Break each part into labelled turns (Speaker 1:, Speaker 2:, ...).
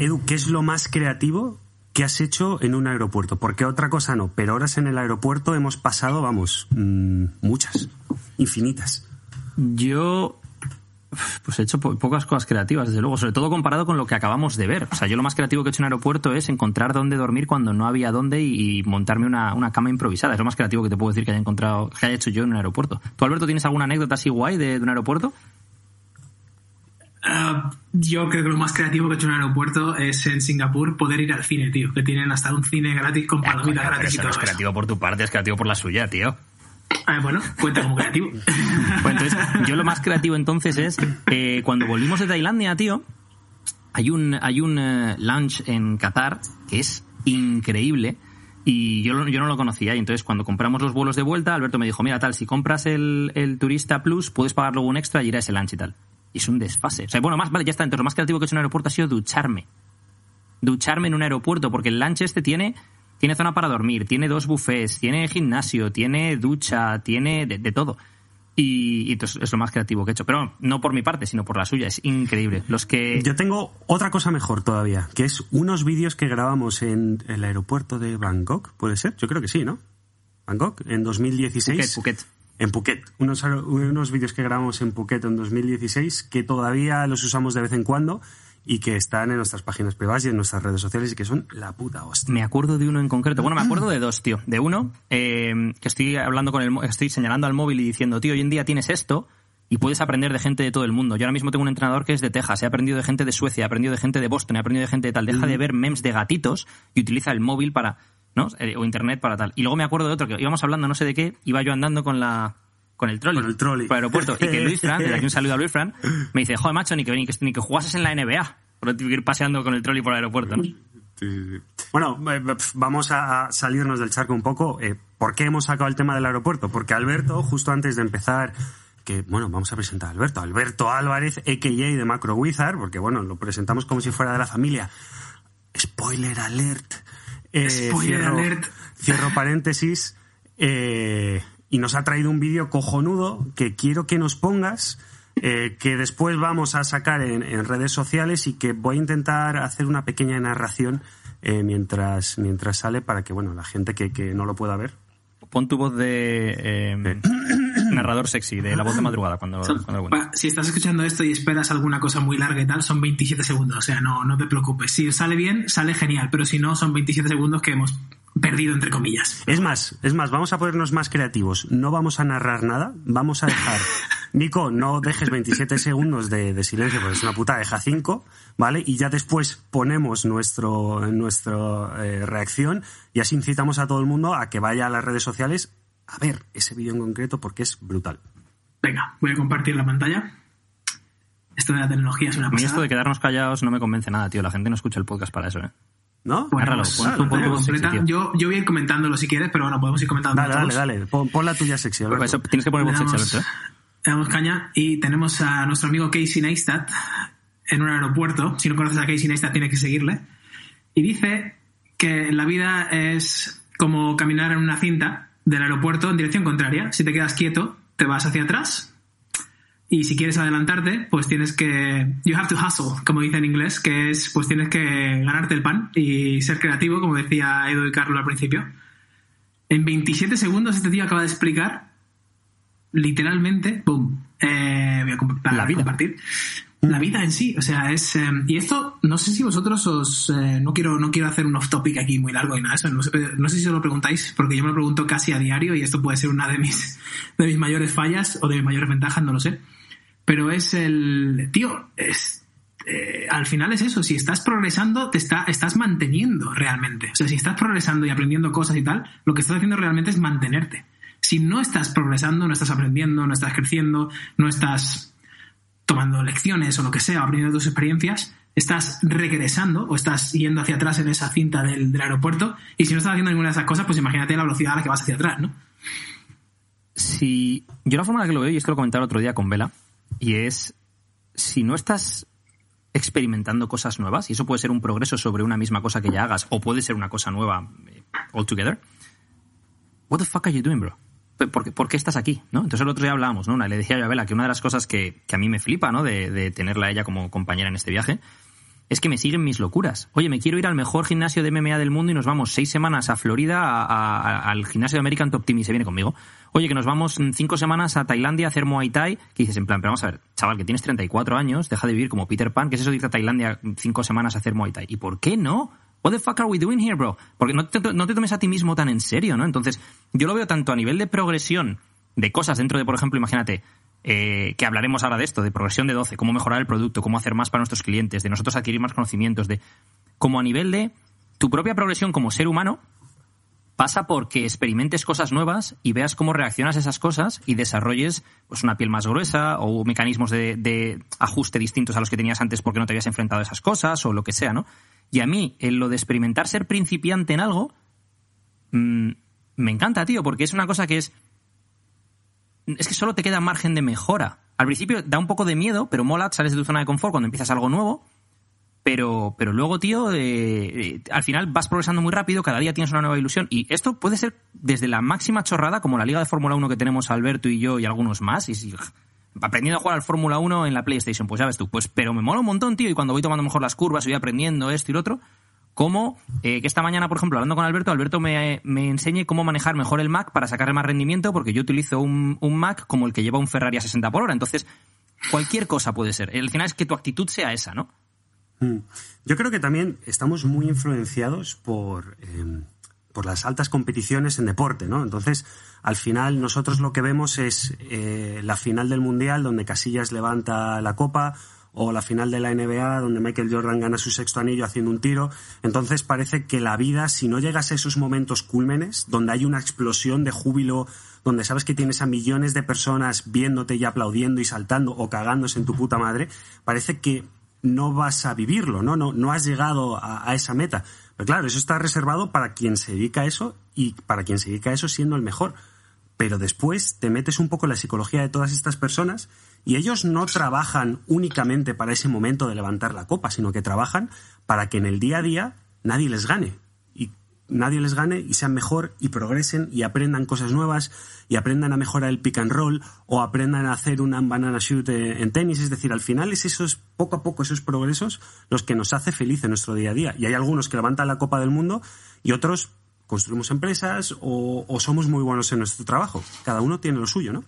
Speaker 1: Edu, ¿qué es lo más creativo que has hecho en un aeropuerto? Porque otra cosa no, pero horas en el aeropuerto hemos pasado, vamos, mm, muchas, infinitas.
Speaker 2: Yo pues he hecho pocas cosas creativas, desde luego, sobre todo comparado con lo que acabamos de ver. O sea, yo lo más creativo que he hecho en aeropuerto es encontrar dónde dormir cuando no había dónde y, montarme una, una, cama improvisada. Es lo más creativo que te puedo decir que haya encontrado, que haya hecho yo en un aeropuerto. ¿Tú, Alberto, tienes alguna anécdota así guay de, un aeropuerto?
Speaker 3: Ah, yo creo que lo más creativo que he hecho en un aeropuerto es en Singapur poder ir al cine, tío. Que tienen hasta un cine gratis con palomitas gratis y todo.
Speaker 2: es creativo por tu parte, es creativo por la suya, tío.
Speaker 3: Ah, bueno, cuenta como creativo.
Speaker 2: Pues entonces, yo lo más creativo entonces es eh, cuando volvimos de Tailandia, tío, hay un, hay un eh, lunch en Qatar que es increíble y yo, yo no lo conocía. Y entonces, cuando compramos los vuelos de vuelta, Alberto me dijo: Mira, tal, si compras el, el Turista Plus, puedes pagar luego un extra y ir a ese lunch y tal. Es un desfase. O sea, bueno, más, vale, ya está. Entonces, lo más creativo que he hecho en un aeropuerto ha sido ducharme. Ducharme en un aeropuerto, porque el lunch este tiene tiene zona para dormir, tiene dos buffets, tiene gimnasio, tiene ducha, tiene de, todo. Y, entonces es lo más creativo que he hecho. Pero no por mi parte, sino por la suya. Es increíble. Los que...
Speaker 1: Yo tengo otra cosa mejor todavía, que es unos vídeos que grabamos en el aeropuerto de Bangkok. ¿Puede ser? Yo creo que sí, ¿no? Bangkok, en 2016.
Speaker 2: Phuket, Phuket.
Speaker 1: En Phuket. Unos, unos vídeos que grabamos en Phuket en 2016 que todavía los usamos de vez en cuando y que están en nuestras páginas privadas y en nuestras redes sociales y que son la puta hostia.
Speaker 2: Me acuerdo de uno en concreto. Bueno, me acuerdo de dos, tío. De uno, eh, que estoy hablando con el, estoy señalando al móvil y diciendo, tío, hoy en día tienes esto y puedes aprender de gente de todo el mundo. Yo ahora mismo tengo un entrenador que es de Texas, he aprendido de gente de Suecia, he aprendido de gente de Boston, he aprendido de gente de tal. Deja de ver memes de gatitos y utiliza el móvil para, ¿no? Eh, o internet para tal. Y luego me acuerdo de otro que íbamos hablando no sé de qué, iba yo andando con la con el trolley,
Speaker 1: con el trolley.
Speaker 2: por el aeropuerto y que Luis Fran, desde aquí un saludo a Luis Fran, me dice, joder macho, ni que, ni que, ni que jugases en la NBA por ir paseando con el trolley por el aeropuerto, ¿no?
Speaker 1: Bueno, eh, vamos a salirnos del charco un poco. Eh, ¿Por qué hemos sacado el tema del aeropuerto? Porque Alberto, justo antes de empezar, que bueno, vamos a presentar a Alberto, Alberto Álvarez, a.k.a. de Macro Wizard, porque bueno, lo presentamos como si fuera de la familia. Spoiler alert.
Speaker 3: Eh, Spoiler alert.
Speaker 1: Cierro paréntesis. y nos ha traído un vídeo cojonudo que quiero que nos pongas eh, que después vamos a sacar en, redes sociales y que voy a intentar hacer una pequeña narración eh, mientras, mientras sale para que bueno la gente que, que no lo pueda ver.
Speaker 2: Pon tu voz de eh, narrador sexy, de la voz de madrugada. cuando,
Speaker 3: Si estás escuchando esto y esperas alguna cosa muy larga y tal, son 27 segundos. O sea, no, no te preocupes. Si sale bien, sale genial. Pero si no, son 27 segundos que hemos perdido entre comillas.
Speaker 1: Es más, es más, vamos a ponernos más creativos. No vamos a narrar nada, vamos a dejar. Nico, no dejes 27 segundos de, silencio, porque es una puta, deja 5, ¿vale? Y ya después ponemos nuestro, nuestra eh, reacción y así incitamos a todo el mundo a que vaya a las redes sociales a ver ese vídeo en concreto porque es brutal.
Speaker 3: Venga, voy a compartir la pantalla. Esto de la tecnología es una pasada.
Speaker 2: A esto de quedarnos callados no me convence nada, tío. La gente no escucha el podcast para eso, ¿eh?
Speaker 1: ¿No?
Speaker 3: Bueno, pues, yo, yo voy a ir comentándolo si quieres, pero bueno, podemos ir comentando.
Speaker 1: Dale, dale, dale. Pon, la tuya sexy,
Speaker 2: tienes que poner voz sexy, ¿eh?
Speaker 3: Le damos caña y tenemos a nuestro amigo Casey Neistat en un aeropuerto. Si no conoces a Casey Neistat, tienes que seguirle. Y dice que la vida es como caminar en una cinta del aeropuerto en dirección contraria. Si te quedas quieto, te vas hacia atrás y si quieres adelantarte, pues tienes que. You have to hustle, como dice en inglés, que es, pues tienes que ganarte el pan y ser creativo, como decía Edu y Carlos al principio. En 27 segundos este tío acaba de explicar, literalmente, boom, eh, voy a la vida. compartir. La vida en sí, o sea, es. Eh, y esto, no sé si vosotros os. Eh, no, quiero, no quiero hacer un off-topic aquí muy largo y nada, eso. No sé, no sé si os lo preguntáis, porque yo me lo pregunto casi a diario y esto puede ser una de mis, de mis mayores fallas o de mis mayores ventajas, no lo sé pero es el, tío, es, eh, al final es eso, si estás progresando, te está, estás manteniendo realmente. O sea, si estás progresando y aprendiendo cosas y tal, lo que estás haciendo realmente es mantenerte. Si no estás progresando, no estás aprendiendo, no estás creciendo, no estás tomando lecciones o lo que sea, aprendiendo tus experiencias, estás regresando o estás yendo hacia atrás en esa cinta del, aeropuerto y si no estás haciendo ninguna de esas cosas, pues imagínate la velocidad a la que vas hacia atrás, ¿no?
Speaker 2: Si yo la forma en la que lo veo, y esto lo comentaba el otro día con Vela, y es, si no estás experimentando cosas nuevas, y eso puede ser un progreso sobre una misma cosa que ya hagas, o puede ser una cosa nueva eh, altogether, what the fuck are you doing, bro? ¿Por qué, estás aquí? ¿no? Entonces el otro día hablábamos, ¿no? Le decía a Bela que una de las cosas que, a mí me flipa, ¿no? De, tenerla a ella como compañera en este viaje, es que me siguen mis locuras. Oye, me quiero ir al mejor gimnasio de MMA del mundo y nos vamos seis semanas a Florida al gimnasio de American Top se viene conmigo. Oye, que nos vamos cinco semanas a Tailandia a hacer Muay Thai. Que dices, en plan, pero vamos a ver, chaval, que tienes 34 años, deja de vivir como Peter Pan. ¿Qué es eso de irte a Tailandia cinco semanas a hacer Muay Thai? ¿Y por qué no? What the fuck are we doing here, bro? Porque no te, no te tomes a ti mismo tan en serio, ¿no? Entonces, yo lo veo tanto a nivel de progresión de cosas dentro de, por ejemplo, imagínate, eh, que hablaremos ahora de esto, de progresión de 12, cómo mejorar el producto, cómo hacer más para nuestros clientes, de nosotros adquirir más conocimientos, de como a nivel de tu propia progresión como ser humano pasa porque experimentes cosas nuevas y veas cómo reaccionas a esas cosas y desarrolles pues una piel más gruesa o mecanismos de, ajuste distintos a los que tenías antes porque no te habías enfrentado a esas cosas o lo que sea, ¿no? Y a mí, en lo de experimentar ser principiante en algo, mm, me encanta, tío, porque es una cosa que es es que solo te queda margen de mejora. Al principio da un poco de miedo, pero mola, sales de tu zona de confort cuando empiezas algo nuevo. Pero, pero luego, tío, eh, eh, al final vas progresando muy rápido, cada día tienes una nueva ilusión. Y esto puede ser desde la máxima chorrada, como la Liga de Fórmula 1 que tenemos Alberto y yo y algunos más. Y, aprendiendo a jugar al Fórmula 1 en la PlayStation, pues ya ves tú. Pues, pero me mola un montón, tío, y cuando voy tomando mejor las curvas, voy aprendiendo esto y lo otro, como eh, que esta mañana, por ejemplo, hablando con Alberto, Alberto me, enseñe cómo manejar mejor el Mac para sacarle más rendimiento, porque yo utilizo un, Mac como el que lleva un Ferrari a 60 por hora. Entonces, cualquier cosa puede ser. El final es que tu actitud sea esa, ¿no?
Speaker 1: Mm. Yo creo que también estamos muy influenciados por, em, por las altas competiciones en deporte, ¿no? Entonces, al final, nosotros lo que vemos es eh, la final del Mundial, donde Casillas levanta la copa, o la final de la NBA donde Michael Jordan gana su sexto anillo haciendo un tiro. Entonces parece que la vida, si no llegas a esos momentos cúlmenes, donde hay una explosión de júbilo, donde sabes que tienes a millones de personas viéndote y aplaudiendo y saltando o cagándose en tu puta madre, parece que no vas a vivirlo, ¿no? No, no has llegado a, esa meta. Pero claro, eso está reservado para quien se dedica a eso y para quien se dedica a eso siendo el mejor. Pero después te metes un poco en la psicología de todas estas personas y ellos no trabajan únicamente para ese momento de levantar la copa, sino que trabajan para que en el día a día nadie les gane. Nadie les gane y sean mejor y progresen y aprendan cosas nuevas y aprendan a mejorar el pick and roll o aprendan a hacer un banana shoot en tenis. Es decir, al final es esos, poco a poco, esos progresos los que nos hace feliz en nuestro día a día. Y hay algunos que levantan la copa del mundo y otros construimos empresas o, o somos muy buenos en nuestro trabajo. Cada uno tiene lo suyo, ¿no?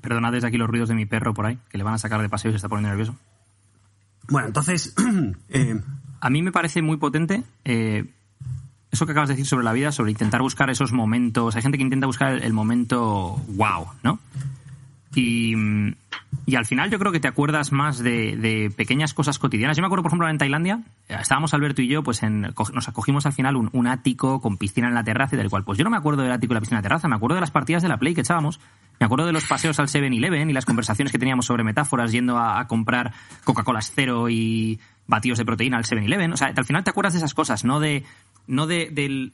Speaker 2: Perdonad desde aquí los ruidos de mi perro por ahí, que le van a sacar de paseo y se está poniendo nervioso.
Speaker 1: Bueno, entonces...
Speaker 2: Eh, a mí me parece muy potente eh, eso que acabas de decir sobre la vida, sobre intentar buscar esos momentos. Hay gente que intenta buscar el, momento wow, ¿no? Y, y, al final yo creo que te acuerdas más de, pequeñas cosas cotidianas. Yo me acuerdo, por ejemplo, en Tailandia, eh, estábamos Alberto y yo, pues en, nos acogimos al final un, un, ático con piscina en la terraza y del cual, pues yo no me acuerdo del ático y la piscina en la terraza, me acuerdo de las partidas de la Play que echábamos me acuerdo de los paseos al 7-Eleven y las conversaciones que teníamos sobre metáforas yendo a, comprar Coca-Cola cero y batidos de proteína al 7-Eleven. O sea, al final te acuerdas de esas cosas, no de, no de, eh,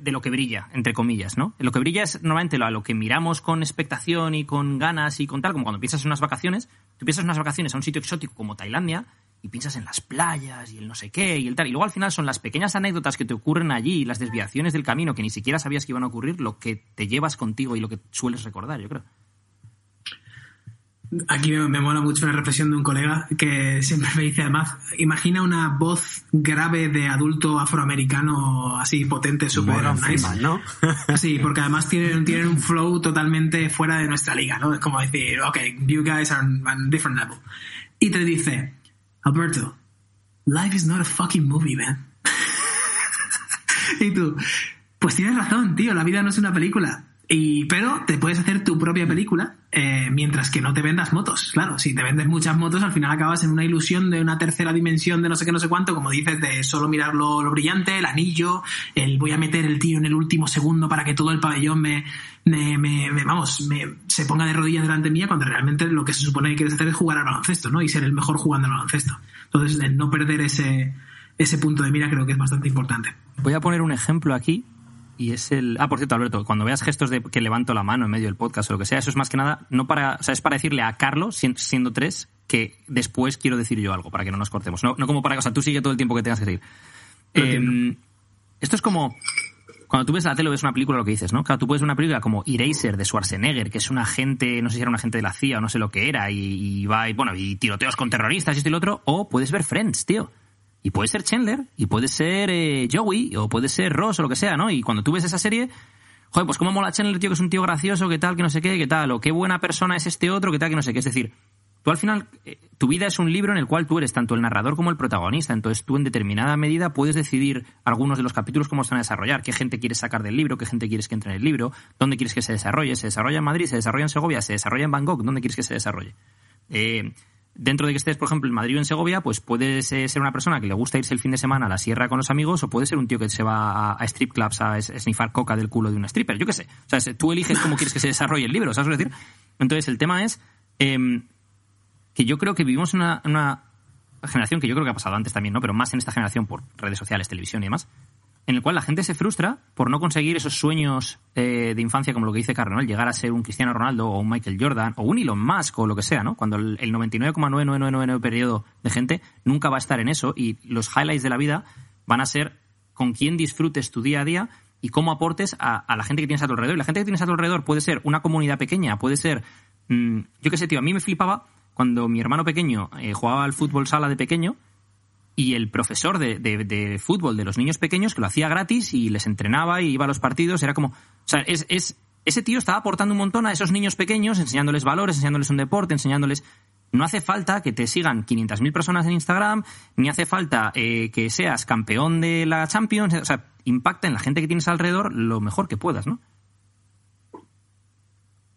Speaker 2: de lo que brilla, entre comillas, ¿no? Lo que brilla es normalmente lo, a lo que miramos con expectación y con ganas y con tal, como cuando piensas en unas vacaciones. Tú piensas en unas vacaciones a un sitio exótico como Tailandia y piensas en las playas y el no sé qué y el tal. Y luego al final son las pequeñas anécdotas que te ocurren allí las desviaciones del camino que ni siquiera sabías que iban a ocurrir lo que te llevas contigo y lo que sueles recordar, yo creo.
Speaker 3: Aquí me, mola mucho una reflexión de un colega que siempre me dice, además, imagina una voz grave de adulto afroamericano así potente, súper nice. ¿no? sí, porque además tienen, tienen un flow totalmente fuera de nuestra liga, ¿no? Es como decir, ok, you guys are on a different level. Y te dice, Alberto, life is not a fucking movie, man. y tú, pues tienes razón, tío, la vida no es una película. Y, pero te puedes hacer tu propia película eh, mientras que no te vendas motos. Claro, si te vendes muchas motos, al final acabas en una ilusión de una tercera dimensión de no sé qué, no sé cuánto, como dices, de solo mirar lo, brillante, el anillo, el voy a meter el tiro en el último segundo para que todo el pabellón me, me, me, vamos, me, se ponga de rodillas delante mía, cuando realmente lo que se supone que quieres hacer es jugar al baloncesto, ¿no? Y ser el mejor jugando al baloncesto. Entonces, el no perder ese, ese punto de mira creo que es bastante importante.
Speaker 2: Voy a poner un ejemplo aquí y es el. Ah, por cierto, Alberto, cuando veas gestos de que levanto la mano en medio del podcast o lo que sea, eso es más que nada, no para. O sea, es para decirle a Carlos, siendo tres, que después quiero decir yo algo, para que no nos cortemos. No, no como para. O sea, tú sigue todo el tiempo que tengas que seguir. Em, esto es como. Cuando tú ves la tele o ves una película, lo que dices, ¿no? Claro, tú puedes ver una película como Eraser de Schwarzenegger, que es un agente, no sé si era un agente de la CIA o no sé lo que era, y, va, y bueno, y tiroteos con terroristas y esto y lo otro, o puedes ver Friends, tío Y puede ser Chandler, y puede ser eh, Joey, o puede ser Ross, o lo que sea, ¿no? Y cuando tú ves esa serie, joder, pues cómo mola Chandler, tío, que es un tío gracioso, que tal, que no sé qué, que tal, o qué buena persona es este otro, que tal, que no sé qué. Es decir, tú al final, eh, tu vida es un libro en el cual tú eres tanto el narrador como el protagonista. Entonces tú en determinada medida puedes decidir algunos de los capítulos cómo se van a desarrollar, qué gente quieres sacar del libro, qué gente quieres que entre en el libro, dónde quieres que se desarrolle. ¿Se desarrolla en Madrid? ¿Se desarrolla en Segovia? ¿Se desarrolla en Bangkok? ¿Dónde quieres que se desarrolle? Eh, dentro de que estés, por ejemplo, en Madrid o en Segovia, pues puedes eh, ser una persona que le gusta irse el fin de semana a la sierra con los amigos o puede ser un tío que se va a, strip clubs a snifar coca del culo de una stripper, yo qué sé. O sea, tú eliges cómo quieres que se desarrolle el libro, ¿sabes lo decir? Entonces, el tema es em, que yo creo que vivimos una, una generación que yo creo que ha pasado antes también, ¿no? Pero más en esta generación por redes sociales, televisión y demás, en el cual la gente se frustra por no conseguir esos sueños eh, de infancia, como lo que dice Carlos, llegar a ser un Cristiano Ronaldo o un Michael Jordan o un Elon Musk o lo que sea, ¿no? Cuando el, 99,9999 periodo de gente nunca va a estar en eso y los highlights de la vida van a ser con quién disfrutes tu día a día y cómo aportes a, la gente que tienes a tu alrededor. Y la gente que tienes a tu alrededor puede ser una comunidad pequeña, puede ser, mm, yo qué sé, tío, a mí me flipaba cuando mi hermano pequeño eh, jugaba al fútbol sala de pequeño y el profesor de, de, fútbol de los niños pequeños que lo hacía gratis y les entrenaba y iba a los partidos, era como... O sea, es, es, ese tío estaba aportando un montón a esos niños pequeños, enseñándoles valores, enseñándoles un deporte, enseñándoles... No hace falta que te sigan 500.000 personas en Instagram, ni hace falta eh, que seas campeón de la Champions. O sea, impacta en la gente que tienes alrededor lo mejor que puedas, ¿no?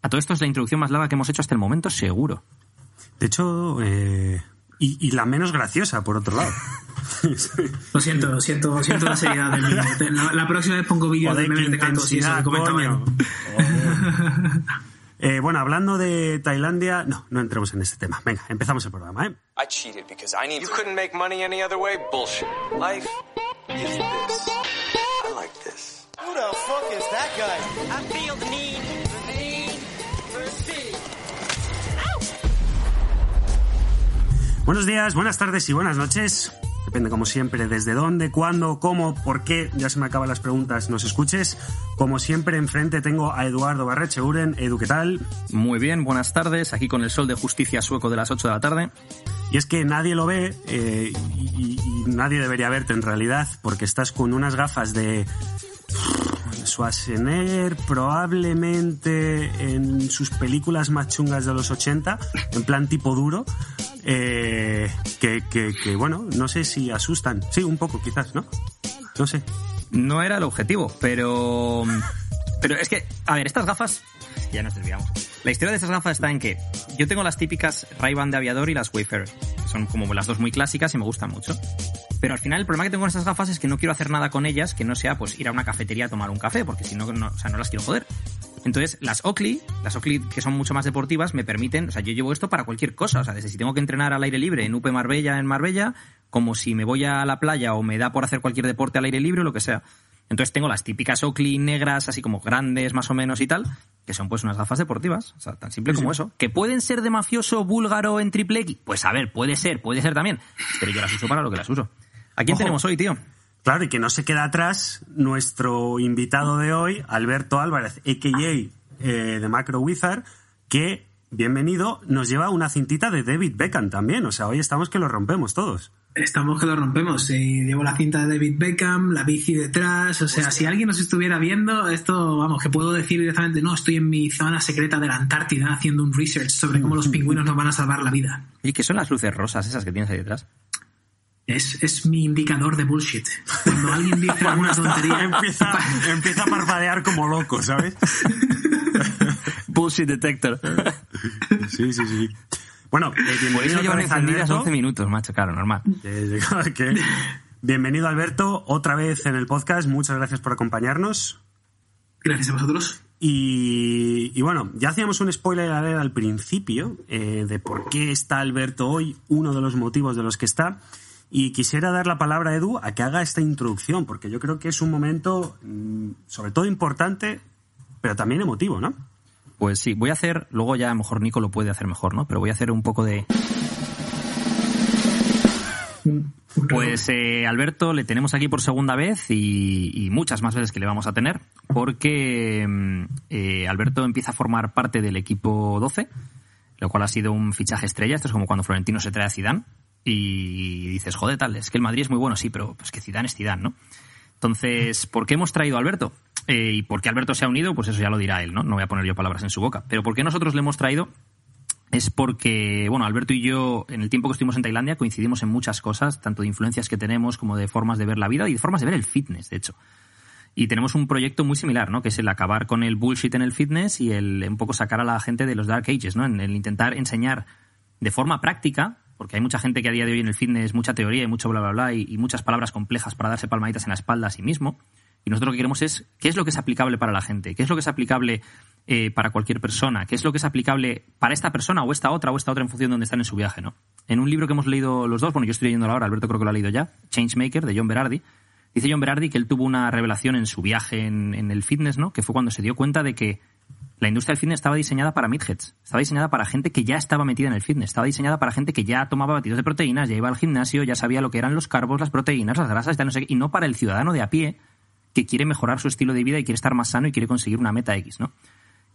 Speaker 2: A todo esto es la introducción más larga que hemos hecho hasta el momento, seguro.
Speaker 1: De hecho, eh, y, la menos graciosa, por otro lado.
Speaker 3: lo siento, lo siento, lo siento la seriedad del La, la, próxima vez pongo vídeos de memes de cantos y eso
Speaker 1: eh, bueno, hablando de Tailandia, no, no entremos en este tema. Venga, empezamos el programa, ¿eh? I cheated because I need You couldn't make money any other way? Bullshit. Life is this. I like this. Who the fuck is that guy? I feel the need Buenos días, buenas tardes y buenas noches. Depende, como siempre, desde dónde, cuándo, cómo, por qué. Ya se me acaban las preguntas, nos escuches. Como siempre, enfrente tengo a Eduardo Barreche-Uren. Edu, ¿qué tal?
Speaker 2: Muy bien, buenas tardes. Aquí con el sol de justicia sueco de las 8 de la tarde.
Speaker 1: Y es que nadie lo ve eh, y, nadie debería verte en realidad porque estás con unas gafas de Schwarzenegger probablemente en sus películas más chungas de los 80, en plan tipo duro, eh, que, que, bueno, no sé si asustan. Sí, un poco quizás, ¿no? No sé.
Speaker 2: No era el objetivo, pero... Pero es que, a ver, estas gafas... Ya nos desviamos. La historia de estas gafas está en que yo tengo las típicas Ray-Ban de aviador y las Wayfarer. Son como las dos muy clásicas y me gustan mucho. Pero al final el problema que tengo con estas gafas es que no quiero hacer nada con ellas que no sea pues ir a una cafetería a tomar un café, porque si no, no, o sea, no las quiero joder. Entonces, las Oakley, las Oakley que son mucho más deportivas, me permiten, o sea, yo llevo esto para cualquier cosa, o sea, desde si tengo que entrenar al aire libre en UP Marbella, en Marbella, como si me voy a la playa o me da por hacer cualquier deporte al aire libre o lo que sea. Entonces tengo las típicas Oakley negras, así como grandes más o menos y tal, que son pues unas gafas deportivas, o sea, tan simple como eso. ¿Que pueden ser de mafioso búlgaro en triple X? Pues a ver, puede ser, puede ser también, pero yo las uso para lo que las uso. ¿A quién tenemos hoy, tío?
Speaker 1: Claro, y que no se queda atrás nuestro invitado de hoy, Alberto Álvarez, a.k.a. Eh, de Macro Wizard, que, bienvenido, nos lleva una cintita de David Beckham también. O sea, hoy estamos que lo rompemos todos.
Speaker 3: Estamos que lo rompemos. llevo la cinta de David Beckham, la bici detrás. O sea, si alguien nos estuviera viendo, esto, vamos, que puedo decir directamente, no, estoy en mi zona secreta de la Antártida haciendo un research sobre cómo los pingüinos nos van a salvar la vida.
Speaker 2: ¿Y qué son las luces rosas esas que tienes ahí detrás?
Speaker 3: Es, es, mi indicador de bullshit. Cuando alguien dice alguna tontería.
Speaker 1: Empieza, empieza a parpadear como loco, ¿sabes?
Speaker 2: bullshit detector.
Speaker 1: sí, sí, sí. Bueno,
Speaker 2: eh, bienvenido Por eso encendidas 11 minutos, macho, claro, normal.
Speaker 1: Bienvenido, Alberto, otra vez en el podcast. Muchas gracias por acompañarnos.
Speaker 3: Gracias a vosotros.
Speaker 1: Y, bueno, ya hacíamos un spoiler al principio eh, de por qué está Alberto hoy, uno de los motivos de los que está. Y quisiera dar la palabra a Edu a que haga esta introducción, porque yo creo que es un momento mm, sobre todo importante, pero también emotivo, ¿no?
Speaker 2: Pues sí, voy a hacer, luego ya a lo mejor Nico lo puede hacer mejor, ¿no? Pero voy a hacer un poco de... Pues eh, Alberto le tenemos aquí por segunda vez y, muchas más veces que le vamos a tener, porque mm, eh, Alberto empieza a formar parte del equipo 12, lo cual ha sido un fichaje estrella. Esto es como cuando Florentino se trae a Zidane Y dices, joder, tal, es que el Madrid es muy bueno, sí, pero pues que Zidane es Zidane, ¿no? Entonces, ¿por qué hemos traído a Alberto? Eh, y por qué Alberto se ha unido, pues eso ya lo dirá él, ¿no? No voy a poner yo palabras en su boca. Pero ¿por qué nosotros le hemos traído? Es porque, bueno, Alberto y yo, en el tiempo que estuvimos en Tailandia, coincidimos en muchas cosas, tanto de influencias que tenemos como de formas de ver la vida y de formas de ver el fitness, de hecho. Y tenemos un proyecto muy similar, ¿no? Que es el acabar con el bullshit en el fitness y el un poco sacar a la gente de los dark ages, ¿no? En el intentar enseñar de forma práctica porque hay mucha gente que a día de hoy en el fitness, mucha teoría y mucho bla, bla, bla, y, muchas palabras complejas para darse palmaditas en la espalda a sí mismo. Y nosotros lo que queremos es qué es lo que es aplicable para la gente, qué es lo que es aplicable eh, para cualquier persona, qué es lo que es aplicable para esta persona o esta otra o esta otra en función de dónde están en su viaje, ¿no? En un libro que hemos leído los dos, bueno, yo estoy leyendo ahora, Alberto creo que lo ha leído ya, Changemaker, de John Berardi, dice John Berardi que él tuvo una revelación en su viaje en, en el fitness, ¿no? Que fue cuando se dio cuenta de que la industria del fitness estaba diseñada para midheads, estaba diseñada para gente que ya estaba metida en el fitness, estaba diseñada para gente que ya tomaba batidos de proteínas, ya iba al gimnasio, ya sabía lo que eran los carbos, las proteínas, las grasas, y no para el ciudadano de a pie que quiere mejorar su estilo de vida y quiere estar más sano y quiere conseguir una meta X, ¿no?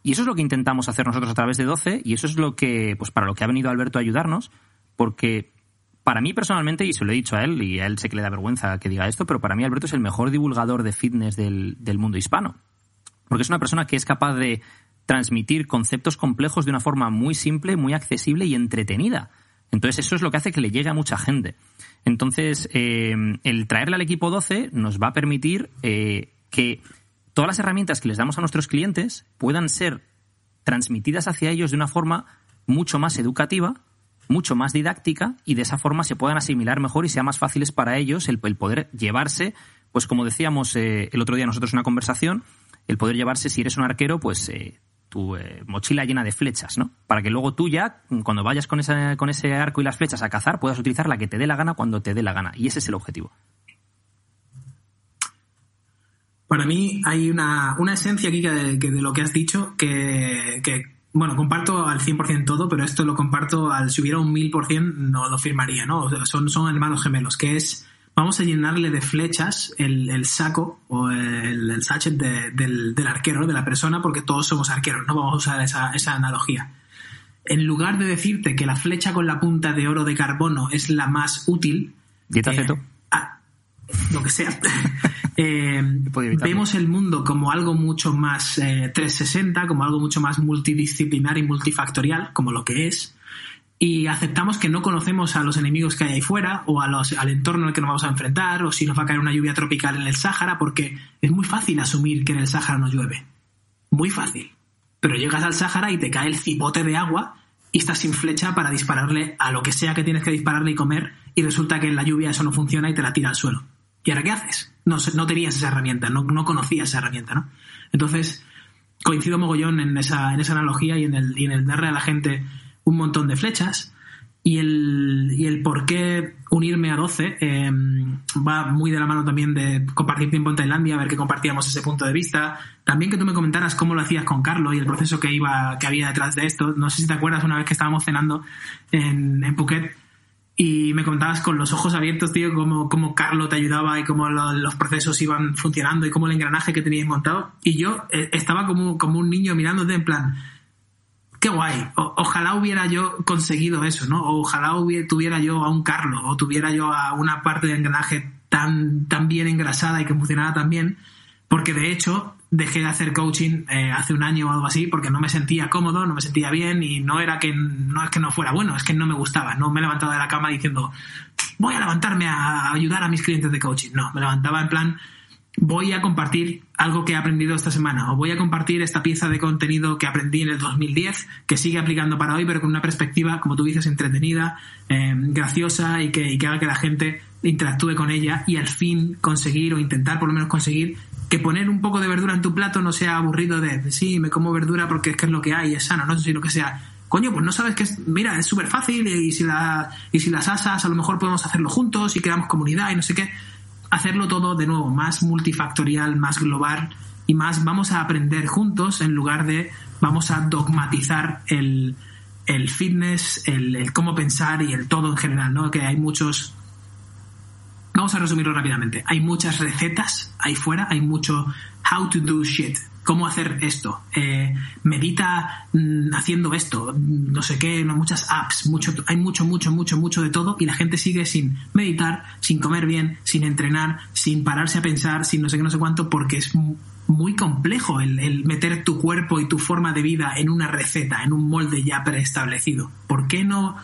Speaker 2: Y eso es lo que intentamos hacer nosotros a través de 12 y eso es lo que, pues para lo que ha venido Alberto a ayudarnos, porque para mí personalmente, y se lo he dicho a él, y a él sé que le da vergüenza que diga esto, pero para mí Alberto es el mejor divulgador de fitness del, del mundo hispano. Porque es una persona que es capaz de transmitir conceptos complejos de una forma muy simple, muy accesible y entretenida. Entonces eso es lo que hace que le llegue a mucha gente. Entonces, eh, el traerle al equipo 12 nos va a permitir eh, que todas las herramientas que les damos a nuestros clientes puedan ser transmitidas hacia ellos de una forma mucho más educativa, mucho más didáctica y de esa forma se puedan asimilar mejor y sea más fáciles para ellos el, poder llevarse, pues como decíamos eh, el otro día nosotros en una conversación, el poder llevarse, si eres un arquero, pues tu eh, mochila llena de flechas, ¿no? Para que luego tú ya, cuando vayas con, esa, con ese arco y las flechas a cazar, puedas utilizar la que te dé la gana cuando te dé la gana. Y ese es el objetivo.
Speaker 3: Para mí hay una, esencia aquí que de, lo que has dicho que, bueno, comparto al 100% todo, pero esto lo comparto al si hubiera un 1000% no lo firmaría, ¿no? Son, son hermanos gemelos, que es vamos a llenarle de flechas el, saco o el, sachet del, arquero, de la persona, porque todos somos arqueros, no vamos a usar esa, esa analogía. En lugar de decirte que la flecha con la punta de oro de carbono es la más útil,
Speaker 2: eh,
Speaker 3: ah, lo que sea. Eh, vemos el mundo como algo mucho más 360, eh, como algo mucho más multidisciplinar y multifactorial, como lo que es y aceptamos que no conocemos a los enemigos que hay ahí fuera o a los, al entorno al que nos vamos a enfrentar o si nos va a caer una lluvia tropical en el Sáhara porque es muy fácil asumir que en el Sáhara no llueve. Muy fácil. Pero llegas al Sáhara y te cae el cipote de agua y estás sin flecha para dispararle a lo que sea que tienes que dispararle y comer y resulta que en la lluvia eso no funciona y te la tira al suelo. ¿Y ahora qué haces? No, no tenías esa herramienta, no, no conocías esa herramienta, ¿no? Entonces, coincido mogollón en esa, en esa analogía y en, el, y en el darle a la gente un montón de flechas. Y el, y el por qué unirme a 12 em, va muy de la mano también de compartir tiempo en Tailandia, a ver que compartíamos ese punto de vista. También que tú me comentaras cómo lo hacías con Carlos y el proceso que iba que había detrás de esto. No sé si te acuerdas una vez que estábamos cenando en, Phuket y me contabas con los ojos abiertos, tío, cómo, cómo Carlos te ayudaba y cómo los procesos iban funcionando y cómo el engranaje que teníais montado. Y yo eh, estaba como, como un niño mirándote en plan, qué guay. ojalá hubiera yo conseguido eso, ¿no? ojalá hubiera, tuviera yo a un Carlos o tuviera yo a una parte de engranaje tan, tan bien engrasada y que funcionara tan bien, porque de hecho dejé de hacer coaching eh, hace un año o algo así porque no me sentía cómodo, no me sentía bien y no era que no es que no fuera bueno, es que no me gustaba, no me levantaba de la cama diciendo voy a levantarme a ayudar a mis clientes de coaching, no, me levantaba en plan voy a compartir algo que he aprendido esta semana o voy a compartir esta pieza de contenido que aprendí en el 2010 que sigue aplicando para hoy pero con una perspectiva, como tú dices, entretenida, eh, graciosa y que, haga que la gente interactúe con ella y al fin conseguir o intentar por lo menos conseguir que poner un poco de verdura en tu plato no sea aburrido de sí, me como verdura porque es que es lo que hay, es sano, no sé si lo que sea. Coño, pues no sabes que es, mira, es súper fácil y si, la, y si las asas a lo mejor podemos hacerlo juntos y creamos comunidad y no sé qué hacerlo todo de nuevo más multifactorial, más global y más vamos a aprender juntos en lugar de vamos a dogmatizar el, fitness, el, cómo pensar y el todo en general, ¿no? Que hay muchos... Vamos a resumirlo rápidamente. Hay muchas recetas ahí fuera, hay mucho how to do shit. Cómo hacer esto, eh, medita mm, haciendo esto, no sé qué, no, muchas apps, mucho, hay mucho, mucho, mucho, mucho de todo y la gente sigue sin meditar, sin comer bien, sin entrenar, sin pararse a pensar, sin no sé qué, no sé cuánto, porque es muy complejo el, el meter tu cuerpo y tu forma de vida en una receta, en un molde ya preestablecido. ¿Por qué no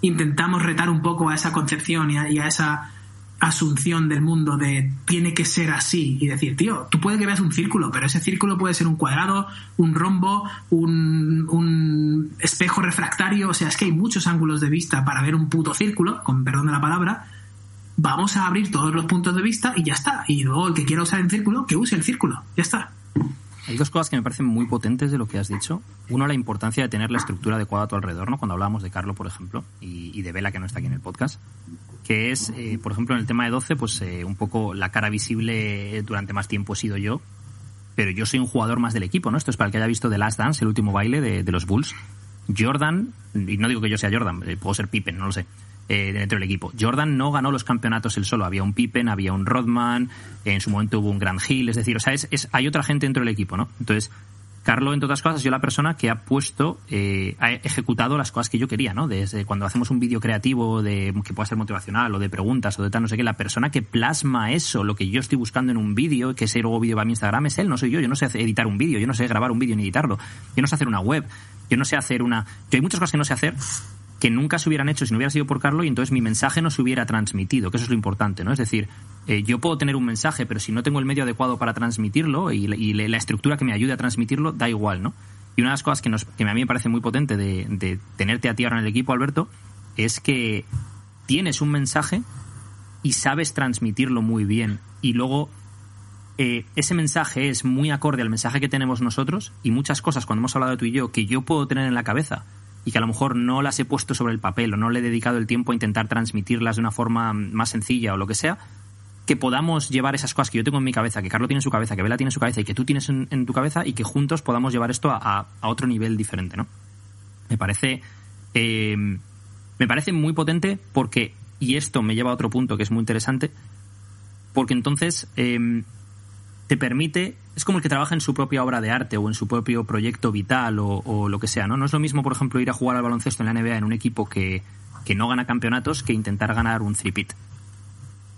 Speaker 3: intentamos retar un poco a esa concepción y a, esa asunción del mundo de tiene que ser así y decir, tío, tú puedes que veas un círculo, pero ese círculo puede ser un cuadrado, un rombo, un, un, espejo refractario, o sea, es que hay muchos ángulos de vista para ver un puto círculo, con perdón de la palabra, vamos a abrir todos los puntos de vista y ya está, y luego el que quiera usar el círculo, que use el círculo, ya está.
Speaker 2: Hay dos cosas que me parecen muy potentes de lo que has dicho. Uno, la importancia de tener la estructura adecuada a tu alrededor, ¿no? Cuando hablábamos de Carlo, por ejemplo, y, de Vela, que no está aquí en el podcast, que es, eh, por ejemplo, en el tema de 12, pues eh, un poco la cara visible durante más tiempo he sido yo, pero yo soy un jugador más del equipo, ¿no? Esto es para el que haya visto The Last Dance, el último baile de, los Bulls. Jordan, y no digo que yo sea Jordan, eh, puedo ser Pippen, no lo sé eh, dentro del equipo. Jordan no ganó los campeonatos él solo, había un Pippen, había un Rodman, en su momento hubo un Grand Hill, es decir, o sea, es, hay otra gente dentro del equipo, ¿no? Entonces, Carlo, entre otras cosas, yo la persona que ha puesto, eh, ha ejecutado las cosas que yo quería, ¿no? Desde cuando hacemos un vídeo creativo de que pueda ser motivacional o de preguntas o de tal, no sé qué, la persona que plasma eso, lo que yo estoy buscando en un vídeo, que ese luego vídeo va a mi Instagram, es él, no soy yo. Yo no sé editar un vídeo, yo no sé grabar un vídeo ni editarlo, yo no sé hacer una web, yo no sé hacer una. Yo hay muchas cosas que no sé hacer que nunca se hubieran hecho si no hubiera sido por Carlos y entonces mi mensaje no se hubiera transmitido, que eso es lo importante, ¿no? Es decir, eh, yo puedo tener un mensaje, pero si no tengo el medio adecuado para transmitirlo y, la estructura que me ayude a transmitirlo, da igual, ¿no? Y una de las cosas que, nos, que a mí me parece muy potente de, tenerte a ti ahora en el equipo, Alberto, es que tienes un mensaje y sabes transmitirlo muy bien. Y luego eh, ese mensaje es muy acorde al mensaje que tenemos nosotros y muchas cosas, cuando hemos hablado de tú y yo, que yo puedo tener en la cabeza y que a lo mejor no las he puesto sobre el papel o no le he dedicado el tiempo a intentar transmitirlas de una forma más sencilla o lo que sea, que podamos llevar esas cosas que yo tengo en mi cabeza, que Carlos tiene en su cabeza, que Vela tiene en su cabeza y que tú tienes en, tu cabeza y que juntos podamos llevar esto a, otro nivel diferente, ¿no? Me parece, eh, me parece muy potente porque, y esto me lleva a otro punto que es muy interesante, porque entonces eh, te permite, es como el que trabaja en su propia obra de arte o en su propio proyecto vital o, lo que sea, ¿no? No es lo mismo, por ejemplo, ir a jugar al baloncesto en la NBA en un equipo que, no gana campeonatos que intentar ganar un three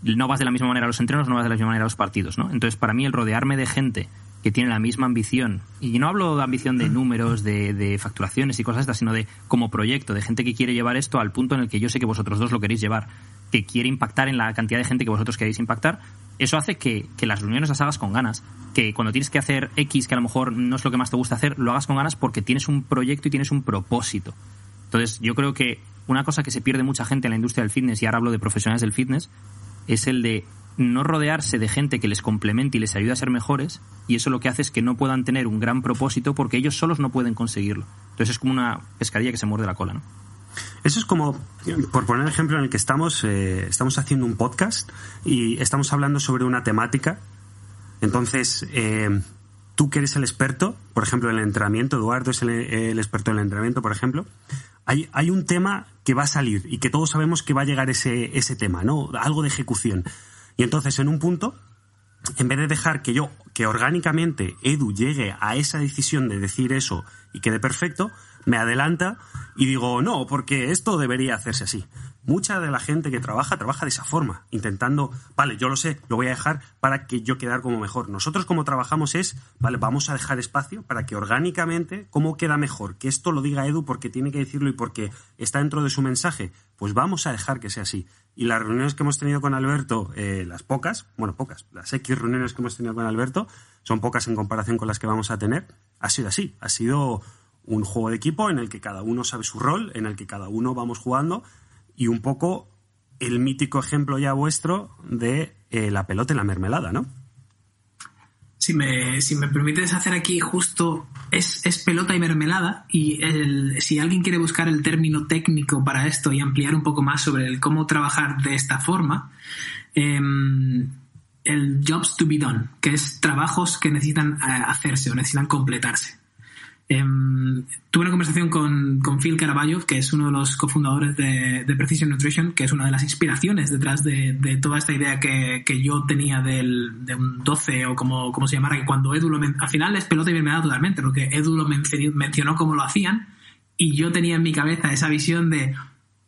Speaker 2: No vas de la misma manera a los entrenos, no vas de la misma manera a los partidos, ¿no? Entonces, para mí, el rodearme de gente que tiene la misma ambición, y no hablo de ambición de números, de facturaciones y cosas estas, sino de como proyecto, de gente que quiere llevar esto al punto en el que yo sé que vosotros dos lo queréis llevar, que quiere impactar en la cantidad de gente que vosotros queréis impactar, eso hace que, las reuniones las hagas con ganas. Que cuando tienes que hacer X, que a lo mejor no es lo que más te gusta hacer, lo hagas con ganas porque tienes un proyecto y tienes un propósito. Entonces, yo creo que una cosa que se pierde mucha gente en la industria del fitness, y ahora hablo de profesionales del fitness, es el de no rodearse de gente que les complemente y les ayude a ser mejores, y eso lo que hace es que no puedan tener un gran propósito porque ellos solos no pueden conseguirlo. Entonces es como una pescadilla que se muerde la cola, ¿no?
Speaker 1: Eso es como, por poner el ejemplo en el que estamos, eh, estamos haciendo un podcast y estamos hablando sobre una temática. Entonces, eh, tú que eres el experto, por ejemplo, en el entrenamiento, Eduardo es el, experto en el entrenamiento, por ejemplo, hay, hay, un tema que va a salir y que todos sabemos que va a llegar ese, ese tema, ¿no? Algo de ejecución. Y entonces, en un punto, en vez de dejar que yo, que orgánicamente Edu llegue a esa decisión de decir eso y quede perfecto, me adelanta y digo, no, porque esto debería hacerse así. Mucha de la gente que trabaja, trabaja de esa forma, intentando, vale, yo lo sé, lo voy a dejar para que yo quedar como mejor. Nosotros como trabajamos es, vale, vamos a dejar espacio para que orgánicamente, ¿cómo queda mejor? Que esto lo diga Edu porque tiene que decirlo y porque está dentro de su mensaje. Pues vamos a dejar que sea así. Y las reuniones que hemos tenido con Alberto, eh, las pocas, bueno, pocas, las X reuniones que hemos tenido con Alberto, son pocas en comparación con las que vamos a tener, ha sido así. Ha sido un juego de equipo en el que cada uno sabe su rol, en el que cada uno vamos jugando y un poco el mítico ejemplo ya vuestro de eh, la pelota y la mermelada, ¿no?
Speaker 3: Si me, si me permites hacer aquí justo, es, pelota y mermelada y si alguien quiere buscar el término técnico para esto y ampliar un poco más sobre el cómo trabajar de esta forma, em, el jobs to be done, que es trabajos que necesitan eh, hacerse o necesitan completarse. Em, tuve una conversación con, con, Phil Caraballo, que es uno de los cofundadores de, de, Precision Nutrition, que es una de las inspiraciones detrás de, de toda esta idea que, que yo tenía del, de un 12 o como, como se llamara, que cuando Edu lo... Al final es pelota y mermelada totalmente, porque Edu lo mencionó, cómo lo hacían y yo tenía en mi cabeza esa visión de,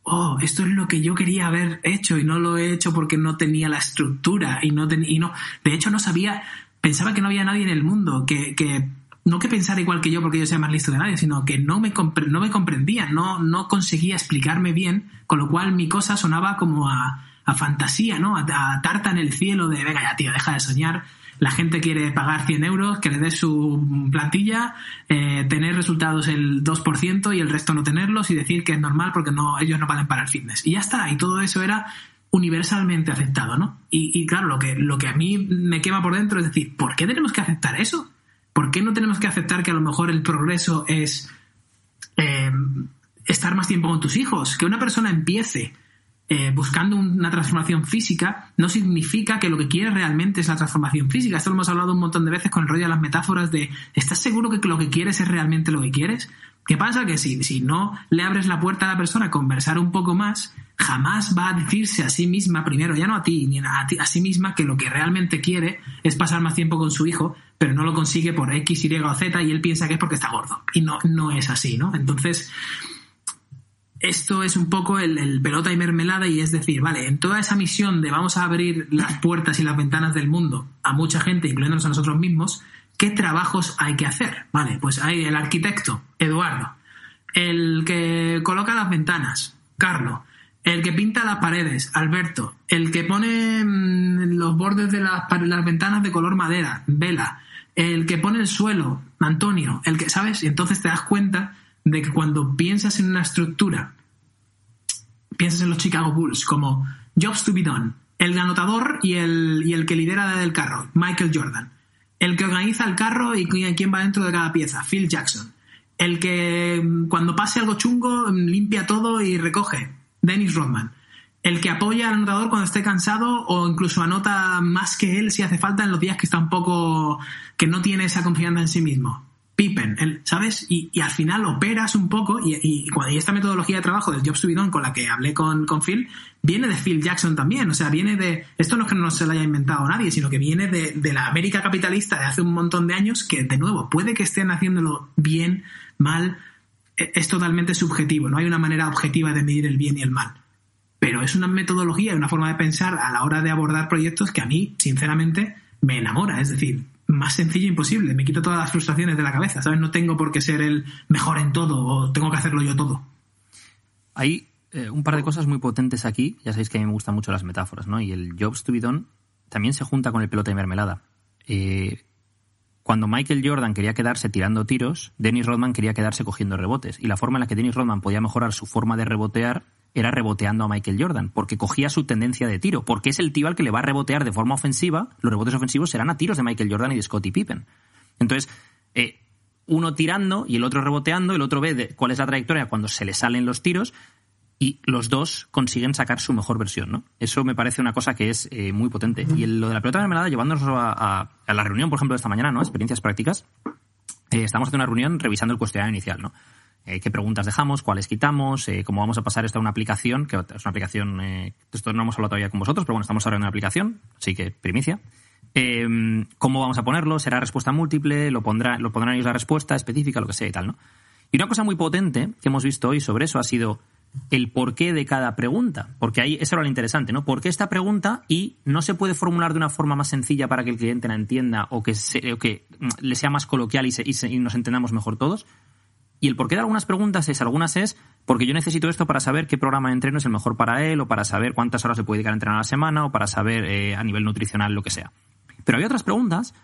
Speaker 3: oh, esto es lo que yo quería haber hecho y no lo he hecho porque no tenía la estructura y no, y no de hecho no sabía, pensaba que no había nadie en el mundo que, que no que pensara igual que yo porque yo sea más listo de nadie, sino que no me, no me comprendía, no, no conseguía explicarme bien, con lo cual mi cosa sonaba como a, a fantasía, ¿no? A, tarta en el cielo de, venga ya, tío, deja de soñar. La gente quiere pagar 100 euros, que le des su plantilla, eh, tener resultados el 2% y el resto no tenerlos y decir que es normal porque no, ellos no valen para el fitness. Y ya está, y todo eso era universalmente aceptado, ¿no? Y, y claro, lo que, lo que a mí me quema por dentro es decir, ¿por qué tenemos que aceptar eso? ¿Por qué no tenemos que aceptar que a lo mejor el progreso es eh, estar más tiempo con tus hijos? Que una persona empiece eh, buscando una transformación física no significa que lo que quiere realmente es la transformación física. Esto lo hemos hablado un montón de veces con el rollo de las metáforas de ¿estás seguro que lo que quieres es realmente lo que quieres? ¿Qué pasa? Que si, si no le abres la puerta a la persona a conversar un poco más, jamás va a decirse a sí misma, primero, ya no a ti, ni a, sí misma, que lo que realmente quiere es pasar más tiempo con su hijo, pero no lo consigue por X, Y o Z y él piensa que es porque está gordo. Y no, no es así, ¿no? Entonces, esto es un poco el, el, pelota y mermelada y es decir, vale, en toda esa misión de vamos a abrir las puertas y las ventanas del mundo a mucha gente, incluyéndonos a nosotros mismos, ¿qué trabajos hay que hacer? Vale, pues hay el arquitecto, Eduardo, el que coloca las ventanas, Carlos, el que pinta las paredes, Alberto, el que pone los bordes de las, las ventanas de color madera, Vela, el que pone el suelo, Antonio, el que, ¿sabes? Y entonces te das cuenta de que cuando piensas en una estructura, piensas en los Chicago Bulls como jobs to be done, el anotador y el, y el que lidera el carro, Michael Jordan, el que organiza el carro y quién va dentro de cada pieza, Phil Jackson, el que cuando pase algo chungo limpia todo y recoge, Dennis Rodman, el que apoya al anotador cuando esté cansado o incluso anota más que él si hace falta en los días que está un poco que no tiene esa confianza en sí mismo. Pippen, ¿sabes? Y, al final operas un poco y, y, y, esta metodología de trabajo del Jobs to con la que hablé con, con, Phil viene de Phil Jackson también, o sea, viene de... Esto no es que no se lo haya inventado nadie, sino que viene de, de la América capitalista de hace un montón de años que, de nuevo, puede que estén haciéndolo bien, mal, es totalmente subjetivo, no hay una manera objetiva de medir el bien y el mal. Pero es una metodología y una forma de pensar a la hora de abordar proyectos que a mí, sinceramente, me enamora. Es decir, más sencillo imposible. Me quito todas las frustraciones de la cabeza, ¿sabes? No tengo por qué ser el mejor en todo o tengo que hacerlo yo todo.
Speaker 2: Hay eh, un par de cosas muy potentes aquí. Ya sabéis que a mí me gustan mucho las metáforas, ¿no? Y el Jobs to be done también se junta con el pelota de mermelada. Eh, cuando Michael Jordan quería quedarse tirando tiros, Dennis Rodman quería quedarse cogiendo rebotes. Y la forma en la que Dennis Rodman podía mejorar su forma de rebotear era reboteando a Michael Jordan, porque cogía su tendencia de tiro, porque es el tío al que le va a rebotear de forma ofensiva, los rebotes ofensivos serán a tiros de Michael Jordan y de Scottie Pippen. Entonces, eh, uno tirando y el otro reboteando, el otro ve de cuál es la trayectoria cuando se le salen los tiros y los dos consiguen sacar su mejor versión, ¿no? Eso me parece una cosa que es eh, muy potente. Y lo de la pelota de mermelada, llevándonos a, a, a, la reunión, por ejemplo, de esta mañana, ¿no? Experiencias prácticas, eh, estamos haciendo una reunión revisando el cuestionario inicial, ¿no? eh, qué preguntas dejamos, cuáles quitamos, eh, cómo vamos a pasar esto a una aplicación, que es una aplicación, esto no hemos hablado todavía con vosotros, pero bueno, estamos ahora en una aplicación, así que primicia. Eh, ¿Cómo vamos a ponerlo? ¿Será respuesta múltiple? ¿Lo, pondrá, ¿Lo pondrán ellos la respuesta específica? Lo que sea y tal, ¿no? Y una cosa muy potente que hemos visto hoy sobre eso ha sido el porqué de cada pregunta. Porque ahí eso era lo interesante, ¿no? ¿Por qué esta pregunta? Y no se puede formular de una forma más sencilla para que el cliente la entienda o que, se, o que le sea más coloquial y, nos entendamos mejor todos. Y el porqué de algunas preguntas es, algunas es, porque yo necesito esto para saber qué programa de entreno es el mejor para él, o para saber cuántas horas se puede dedicar a entrenar a la semana, o para saber eh, a nivel nutricional lo que sea. Pero hay otras preguntas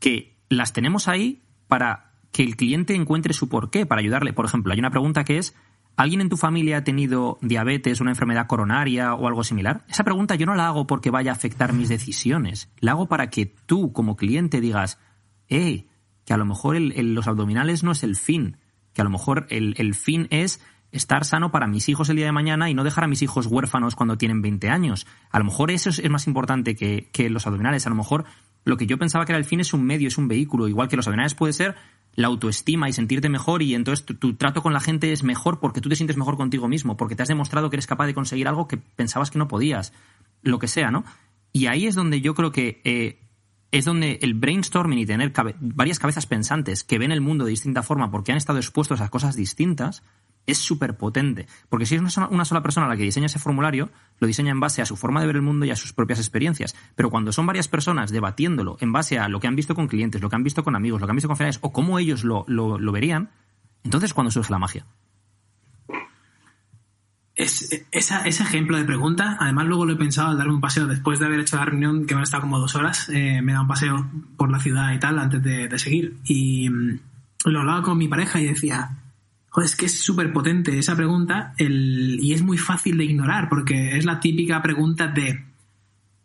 Speaker 2: que las tenemos ahí para que el cliente encuentre su porqué, para ayudarle. Por ejemplo, hay una pregunta que es, ¿alguien en tu familia ha tenido diabetes, una enfermedad coronaria o algo similar? Esa pregunta yo no la hago porque vaya a afectar mis decisiones. La hago para que tú, como cliente, digas, eh, que a lo mejor los abdominales no es el fin, que a lo mejor el, fin es estar sano para mis hijos el día de mañana y no dejar a mis hijos huérfanos cuando tienen 20 años. A lo mejor eso es, más importante que, que, los abdominales. A lo mejor lo que yo pensaba que era el fin es un medio, es un vehículo, igual que los aviones puede ser la autoestima y sentirte mejor y entonces tu, trato con la gente es mejor porque tú te sientes mejor contigo mismo, porque te has demostrado que eres capaz de conseguir algo que pensabas que no podías, lo que sea, ¿no? Y ahí es donde yo creo que eh, es donde el brainstorming y tener varias cabezas pensantes que ven el mundo de distinta forma porque han estado expuestos a cosas distintas es súper potente. Porque si es una sola, persona la que diseña ese formulario, lo diseña en base a su forma de ver el mundo y a sus propias experiencias. Pero cuando son varias personas debatiéndolo en base a lo que han visto con clientes, lo que han visto con amigos, lo que han visto con familiares o cómo ellos lo, lo, lo verían, entonces cuando surge la magia
Speaker 3: es, ese ejemplo de pregunta, además luego lo he pensado al darme un paseo después de haber hecho la reunión que me ha estado como dos horas, eh, me da un paseo por la ciudad y tal antes de, seguir y mm, lo hablaba con mi pareja y decía, es que es súper potente esa pregunta el, y es muy fácil de ignorar porque es la típica pregunta de,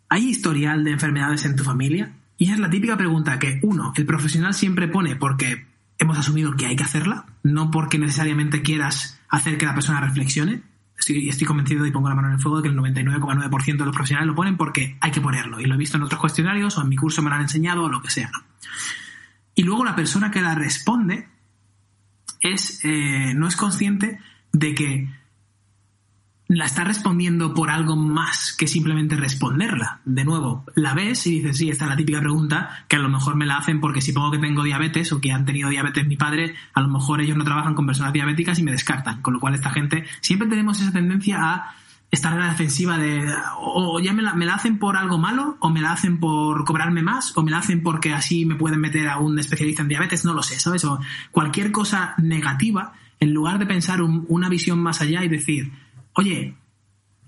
Speaker 3: ¿hay historial de enfermedades en tu familia? Y es la típica pregunta que uno, el profesional siempre pone porque hemos asumido que hay que hacerla, no porque necesariamente quieras hacer que la persona reflexione estoy, convencido y pongo la mano en el fuego que el 99,9% de los profesionales lo ponen porque hay que ponerlo. Y lo he visto en otros cuestionarios o en mi curso me lo han enseñado o lo que sea. ¿no? Y luego la persona que la responde es, eh, no es consciente de que la está respondiendo por algo más que simplemente responderla. De nuevo, la ves y dices, sí, esta es la típica pregunta que a lo mejor me la hacen porque si pongo que tengo diabetes o que han tenido diabetes mi padre, a lo mejor ellos no trabajan con personas diabéticas y me descartan. Con lo cual esta gente, siempre tenemos esa tendencia a estar en la defensiva de o ya me la, me la hacen por algo malo o me la hacen por cobrarme más o me la hacen porque así me pueden meter a un especialista en diabetes, no lo sé, ¿sabes? O cualquier cosa negativa, en lugar de pensar una visión más allá y decir, oye,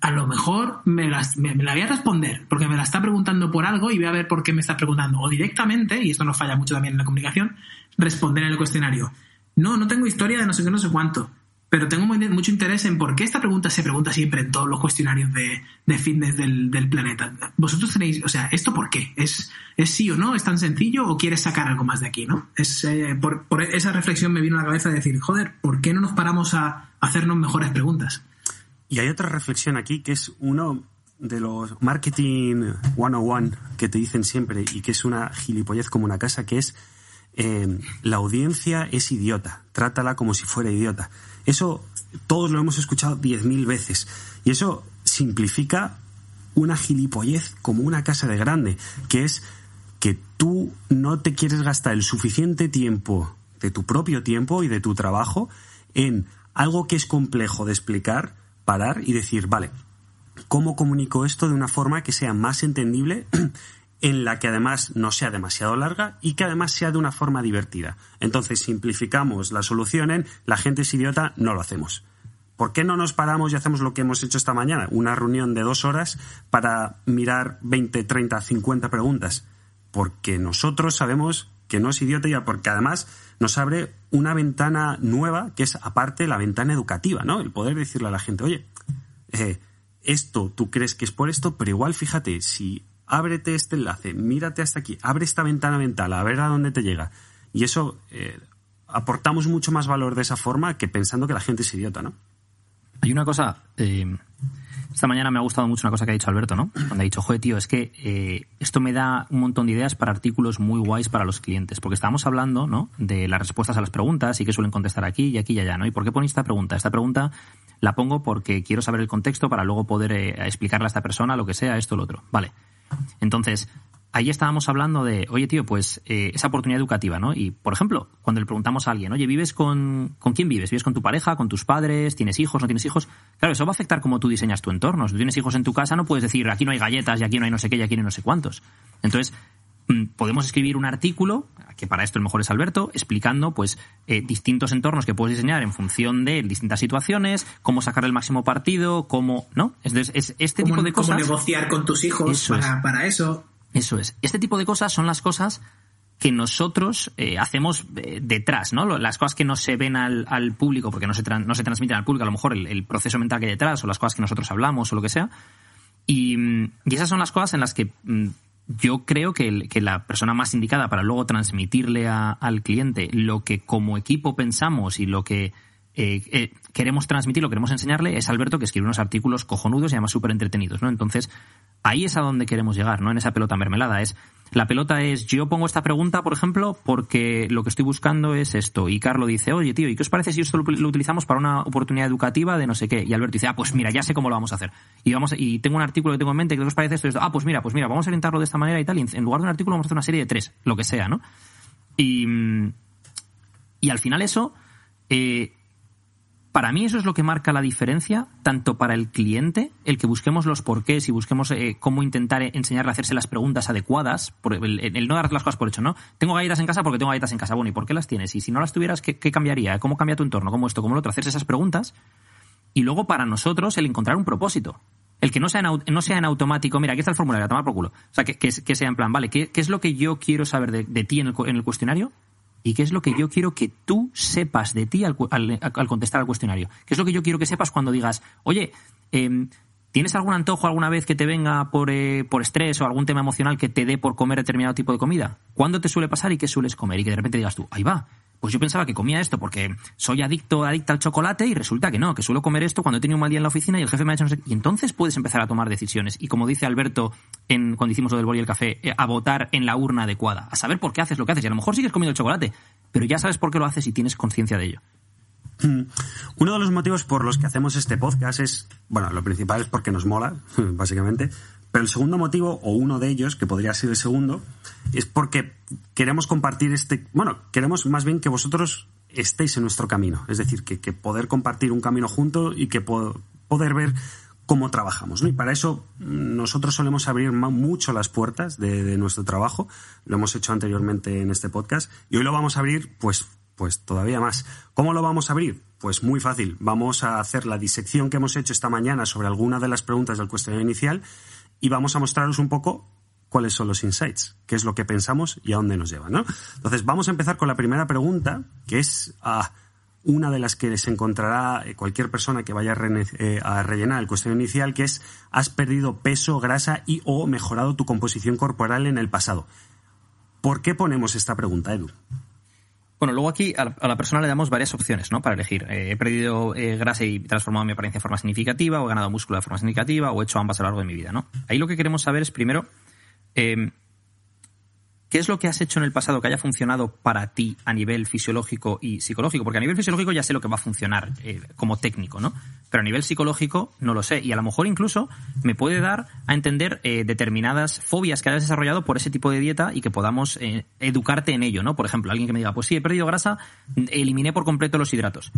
Speaker 3: a lo mejor me, la voy a responder, porque me la está preguntando por algo y voy a ver por qué me está preguntando. O directamente, y esto nos falla mucho también en la comunicación, responder en el cuestionario. No, no tengo historia de no sé qué, no sé cuánto, pero tengo mucho interés en por qué esta pregunta se pregunta siempre en todos los cuestionarios de, fitness del, planeta. Vosotros tenéis, o sea, ¿esto por qué? ¿Es, ¿Es sí o no? ¿Es tan sencillo o quieres sacar algo más de aquí, no? Es, eh, por, esa reflexión me vino a la cabeza de decir, joder, ¿por qué no nos paramos a hacernos mejores preguntas?
Speaker 1: Y hay otra reflexión aquí que es uno de los marketing 101 que te dicen siempre y que es una gilipollez como una casa, que es eh, la audiencia es idiota, trátala como si fuera idiota. Eso todos lo hemos escuchado diez mil veces y eso simplifica una gilipollez como una casa de grande, que es que tú no te quieres gastar el suficiente tiempo de tu propio tiempo y de tu trabajo en algo que es complejo de explicar parar y decir, vale, ¿cómo comunico esto de una forma que sea más entendible? En la que además no sea demasiado larga y que además sea de una forma divertida. Entonces simplificamos la solución en la gente es idiota, no lo hacemos. ¿Por qué no nos paramos y hacemos lo que hemos hecho esta mañana? Una reunión de dos horas para mirar 20, 30, 50 preguntas. Porque nosotros sabemos que no es idiota y porque además nos abre una ventana nueva que es aparte la ventana educativa, ¿no? El poder decirle a la gente, oye, eh, esto tú crees que es por esto, pero igual fíjate, si ábrete este enlace, mírate hasta aquí, abre esta ventana mental, a ver a dónde te llega. Y eso eh, aportamos mucho más valor de esa forma que pensando que la gente es idiota, ¿no?
Speaker 2: Hay una cosa eh, esta mañana me ha gustado mucho una cosa que ha dicho Alberto, ¿no? Cuando ha dicho, joder, tío, es que eh, esto me da un montón de ideas para artículos muy guays para los clientes. Porque estábamos hablando, ¿no? De las respuestas a las preguntas y que suelen contestar aquí y aquí y allá, ¿no? ¿Y por qué ponéis esta pregunta? Esta pregunta la pongo porque quiero saber el contexto para luego poder explicarle a esta persona lo que sea, esto o lo otro. Vale. Entonces, ahí estábamos hablando de, oye, tío, pues eh, esa oportunidad educativa, ¿no? Y, por ejemplo, cuando le preguntamos a alguien, oye, ¿vives con, con quién vives? ¿Vives con tu pareja, con tus padres? ¿Tienes hijos, no tienes hijos? Claro, eso va a afectar cómo tú diseñas tu entorno. Si tú tienes hijos en tu casa, no puedes decir, aquí no hay galletas, y aquí no hay no sé qué, y aquí no hay no sé cuántos. Entonces, podemos escribir un artículo, que para esto el mejor es Alberto, explicando pues eh, distintos entornos que puedes diseñar en función de distintas situaciones, cómo sacar el máximo partido, cómo, ¿no? Es, es este tipo de cosas.
Speaker 3: Cómo negociar con tus hijos para, para, eso.
Speaker 2: Eso es. Este tipo de cosas son las cosas que nosotros eh, hacemos eh, detrás, ¿no? Las cosas que no se ven al, público porque no se, no se transmiten al público, a lo mejor el, proceso mental que hay detrás o las cosas que nosotros hablamos o lo que sea. Y, mm, esas son las cosas en las que mm, yo creo que, la persona más indicada para luego transmitirle al cliente lo que como equipo pensamos y lo que eh, queremos transmitir, lo que queremos enseñarle es Alberto que escribe unos artículos cojonudos y además súper entretenidos, ¿no? Entonces, ahí es a donde queremos llegar, ¿no? En esa pelota mermelada. Es La pelota es, yo pongo esta pregunta, por ejemplo, porque lo que estoy buscando es esto. Y Carlos dice, oye, tío, ¿y qué os parece si esto lo, utilizamos para una oportunidad educativa de no sé qué? Y Alberto dice, ah, pues mira, ya sé cómo lo vamos a hacer. Y vamos y tengo un artículo que tengo en mente, ¿qué os parece esto? Ah, pues mira, pues mira, vamos a orientarlo de esta manera y tal. En lugar de un artículo vamos a hacer una serie de tres, lo que sea, ¿no? Y, y al final eso, eh, para mí eso es lo que marca la diferencia, tanto para el cliente, el que busquemos los porqués y busquemos eh, cómo intentar enseñarle a hacerse las preguntas adecuadas, el, no dar las cosas por hecho, ¿no? Tengo galletas en casa porque tengo galletas en casa. Bueno, ¿y por qué las tienes? Y si no las tuvieras, ¿qué, cambiaría? ¿Cómo cambia tu entorno? ¿Cómo esto? ¿Cómo lo otro? Esas preguntas. Y luego para nosotros el encontrar un propósito. El que no sea en, no sea en automático, mira, aquí está el formulario, a tomar por culo. O sea, que, que, sea en plan, vale, ¿qué, ¿qué, es lo que yo quiero saber de, de ti en el, en el cuestionario? Y qué es lo que yo quiero que tú sepas de ti al, contestar al cuestionario. ¿Qué es lo que yo quiero que sepas cuando digas, oye, em, ¿tienes algún antojo alguna vez que te venga por, eh, por estrés o algún tema emocional que te dé por comer determinado tipo de comida? ¿Cuándo te suele pasar y qué sueles comer? Y que de repente digas tú, ahí va, pues yo pensaba que comía esto porque soy adicto, adicta al chocolate y resulta que no, que suelo comer esto cuando he tenido un mal día en la oficina y el jefe me ha dicho no sé Y entonces puedes empezar a tomar decisiones. Y como dice Alberto en, cuando hicimos lo del boli y el café, eh, a votar en la urna adecuada, a saber por qué haces lo que haces. Y a lo mejor sigues comiendo el chocolate, pero ya sabes por qué lo haces y tienes conciencia de ello.
Speaker 1: Hmm. Uno de los motivos por los que hacemos este podcast es, bueno, lo principal es porque nos mola, básicamente, pero el segundo motivo, o uno de ellos, que podría ser el segundo, es porque queremos compartir este, bueno, queremos más bien que vosotros estéis en nuestro camino. Es decir, que, poder compartir un camino junto y que poder ver cómo trabajamos. Y para eso mm, nosotros solemos abrir mucho las puertas de, nuestro trabajo. Lo hemos hecho anteriormente en este podcast y hoy lo vamos a abrir pues, pues todavía más. ¿Cómo lo vamos a abrir? Pues muy fácil. Vamos a hacer la disección que hemos hecho esta mañana sobre alguna de las preguntas del cuestionario inicial y vamos a mostraros un poco cuáles son los insights, qué es lo que pensamos y a dónde nos lleva, ¿no? Entonces, vamos a empezar con la primera pregunta, que es ah, una de las que se encontrará eh, cualquier persona que vaya eh, a rellenar el cuestionario inicial, que es ¿has perdido peso, grasa y o mejorado tu composición corporal en el pasado? ¿Por qué ponemos esta pregunta, Edu?
Speaker 2: Bueno, luego aquí a la persona le damos varias opciones, ¿no? Para elegir. Eh, he perdido eh, grasa y transformado mi apariencia de forma significativa, o he ganado músculo de forma significativa, o he hecho ambas a lo largo de mi vida, ¿no? Ahí lo que queremos saber es primero eh, ¿Qué es lo que has hecho en el pasado que haya funcionado para ti a nivel fisiológico y psicológico? Porque a nivel fisiológico ya sé lo que va a funcionar eh, como técnico, ¿no? Pero a nivel psicológico no lo sé. Y a lo mejor incluso me puede dar a entender eh, determinadas fobias que hayas desarrollado por ese tipo de dieta y que podamos eh, educarte en ello, ¿no? Por ejemplo, alguien que me diga, pues sí, he perdido grasa, eliminé por completo los hidratos.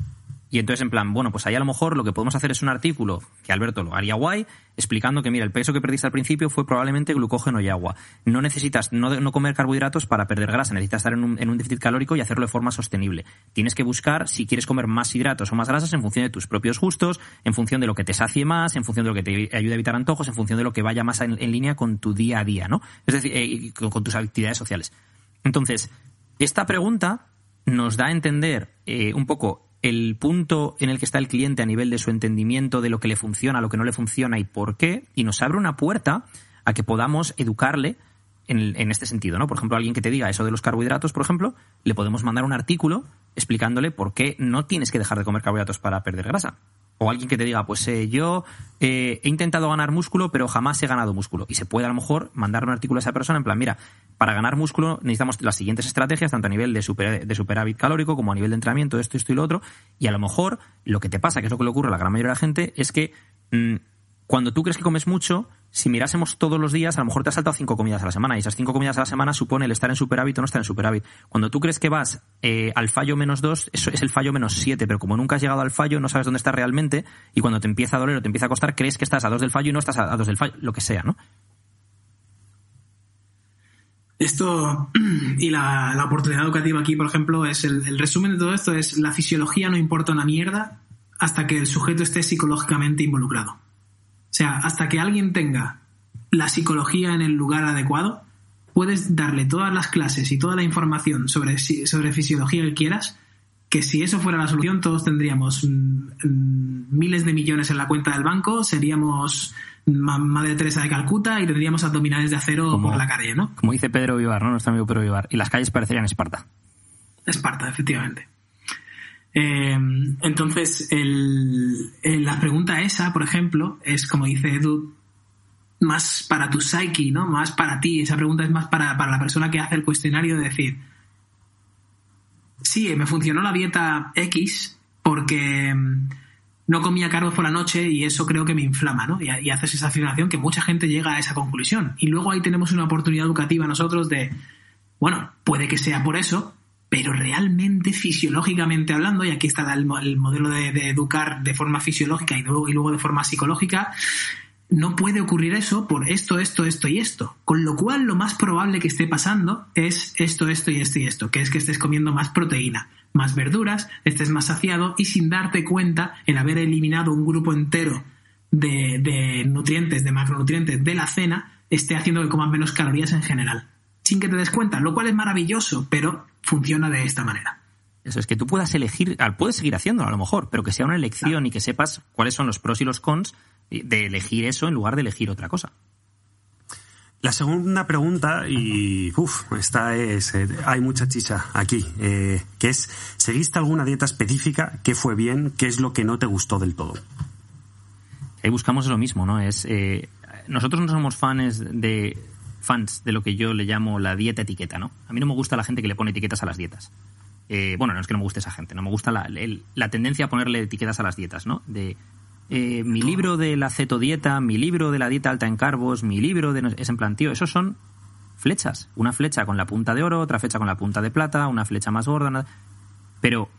Speaker 2: Y entonces, en plan, bueno, pues ahí a lo mejor lo que podemos hacer es un artículo, que Alberto lo haría guay, explicando que, mira, el peso que perdiste al principio fue probablemente glucógeno y agua. No necesitas no, comer carbohidratos para perder grasa, necesitas estar en un, en un, déficit calórico y hacerlo de forma sostenible. Tienes que buscar si quieres comer más hidratos o más grasas en función de tus propios gustos, en función de lo que te sacie más, en función de lo que te ayude a evitar antojos, en función de lo que vaya más en, línea con tu día a día, ¿no? Es decir, eh, con, tus actividades sociales. Entonces, esta pregunta nos da a entender eh, un poco el punto en el que está el cliente a nivel de su entendimiento de lo que le funciona, lo que no le funciona y por qué, y nos abre una puerta a que podamos educarle en, en, este sentido, ¿no? Por ejemplo, alguien que te diga eso de los carbohidratos, por ejemplo, le podemos mandar un artículo explicándole por qué no tienes que dejar de comer carbohidratos para perder grasa. O alguien que te diga, pues eh, yo eh, he intentado ganar músculo, pero jamás he ganado músculo. Y se puede a lo mejor mandar un artículo a esa persona en plan, mira, para ganar músculo necesitamos las siguientes estrategias, tanto a nivel de, super, de superávit calórico como a nivel de entrenamiento, esto, esto y lo otro. Y a lo mejor lo que te pasa, que es lo que le ocurre a la gran mayoría de la gente, es que mm, cuando tú crees que comes mucho, si mirásemos todos los días, a lo mejor te has saltado cinco comidas a la semana y esas cinco comidas a la semana supone el estar en superávit o no estar en superávit. Cuando tú crees que vas eh, al fallo menos dos, eso es el fallo menos siete, pero como nunca has llegado al fallo, no sabes dónde estás realmente y cuando te empieza a doler o te empieza a costar, crees que estás a dos del fallo y no estás a, dos del fallo, lo que sea, ¿no?
Speaker 3: Esto y la, oportunidad educativa aquí, por ejemplo, es el, el resumen de todo esto es la fisiología no importa una mierda hasta que el sujeto esté psicológicamente involucrado. O sea, hasta que alguien tenga la psicología en el lugar adecuado, puedes darle todas las clases y toda la información sobre, sobre fisiología que quieras, que si eso fuera la solución, todos tendríamos mm, mm, miles de millones en la cuenta del banco, seríamos Madre Teresa de Calcuta y tendríamos abdominales de acero como, por la calle, ¿no?
Speaker 2: Como dice Pedro Vivar, ¿no? Nuestro amigo Pedro Vivar. Y las calles parecerían Esparta.
Speaker 3: Esparta, efectivamente. Eh, entonces, la pregunta esa, por ejemplo, es como dice Edu, más para tu psyche, ¿no? Más para ti. Esa pregunta es más para, para la persona que hace el cuestionario de decir, sí, me funcionó la dieta X porque mm, no comía carbo por la noche y eso creo que me inflama, ¿no? Y, y, haces esa afirmación que mucha gente llega a esa conclusión. Y luego ahí tenemos una oportunidad educativa nosotros de, bueno, puede que sea por eso, pero realmente fisiológicamente hablando, y aquí está el, el modelo de, educar de forma fisiológica y luego, y luego de forma psicológica, no puede ocurrir eso por esto, esto, esto y esto. Con lo cual, lo más probable que esté pasando es esto, esto y esto y esto, que es que estés comiendo más proteína, más verduras, estés más saciado y sin darte cuenta, el haber eliminado un grupo entero de, de nutrientes, de macronutrientes de la cena, esté haciendo que comas menos calorías en general. Sin que te des cuenta, lo cual es maravilloso, pero funciona de esta manera.
Speaker 2: Eso es que tú puedas elegir, puedes seguir haciéndolo a lo mejor, pero que sea una elección claro. y que sepas cuáles son los pros y los cons de elegir eso en lugar de elegir otra cosa.
Speaker 1: La segunda pregunta, y uff, esta es, eh, hay mucha chicha aquí, eh, que es, ¿seguiste alguna dieta específica? ¿Qué fue bien? ¿Qué es lo que no te gustó del todo?
Speaker 2: Ahí buscamos lo mismo, ¿no? Es, eh, nosotros no somos fans de, fans de lo que yo le llamo la dieta etiqueta, ¿no? A mí no me gusta la gente que le pone etiquetas a las dietas. Eh, bueno, no es que no me guste esa gente, no me gusta la, el, la tendencia a ponerle etiquetas a las dietas, ¿no? De eh, mi libro de la cetodieta, mi libro de la dieta alta en carbos, mi libro de... Es en plan, tío, esos son flechas. Una flecha con la punta de oro, otra flecha con la punta de plata, una flecha más gorda. Nada. Pero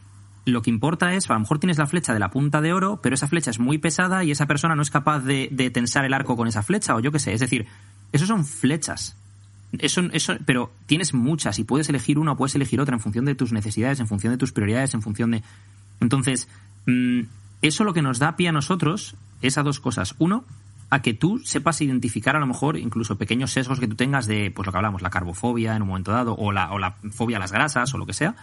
Speaker 2: lo que importa es, a lo mejor tienes la flecha de la punta de oro, pero esa flecha es muy pesada y esa persona no es capaz de, tensar el arco con esa flecha, o yo qué sé. Es decir, esos son flechas. Eso, eso, pero tienes muchas y puedes elegir una o puedes elegir otra en función de tus necesidades, en función de tus prioridades, en función de. Entonces, mmm, eso lo que nos da pie a nosotros es a dos cosas. Uno, a que tú sepas identificar a lo mejor incluso pequeños sesgos que tú tengas de, pues lo que hablamos, la carbofobia en un momento dado, o la, o la fobia a las grasas, o lo que sea.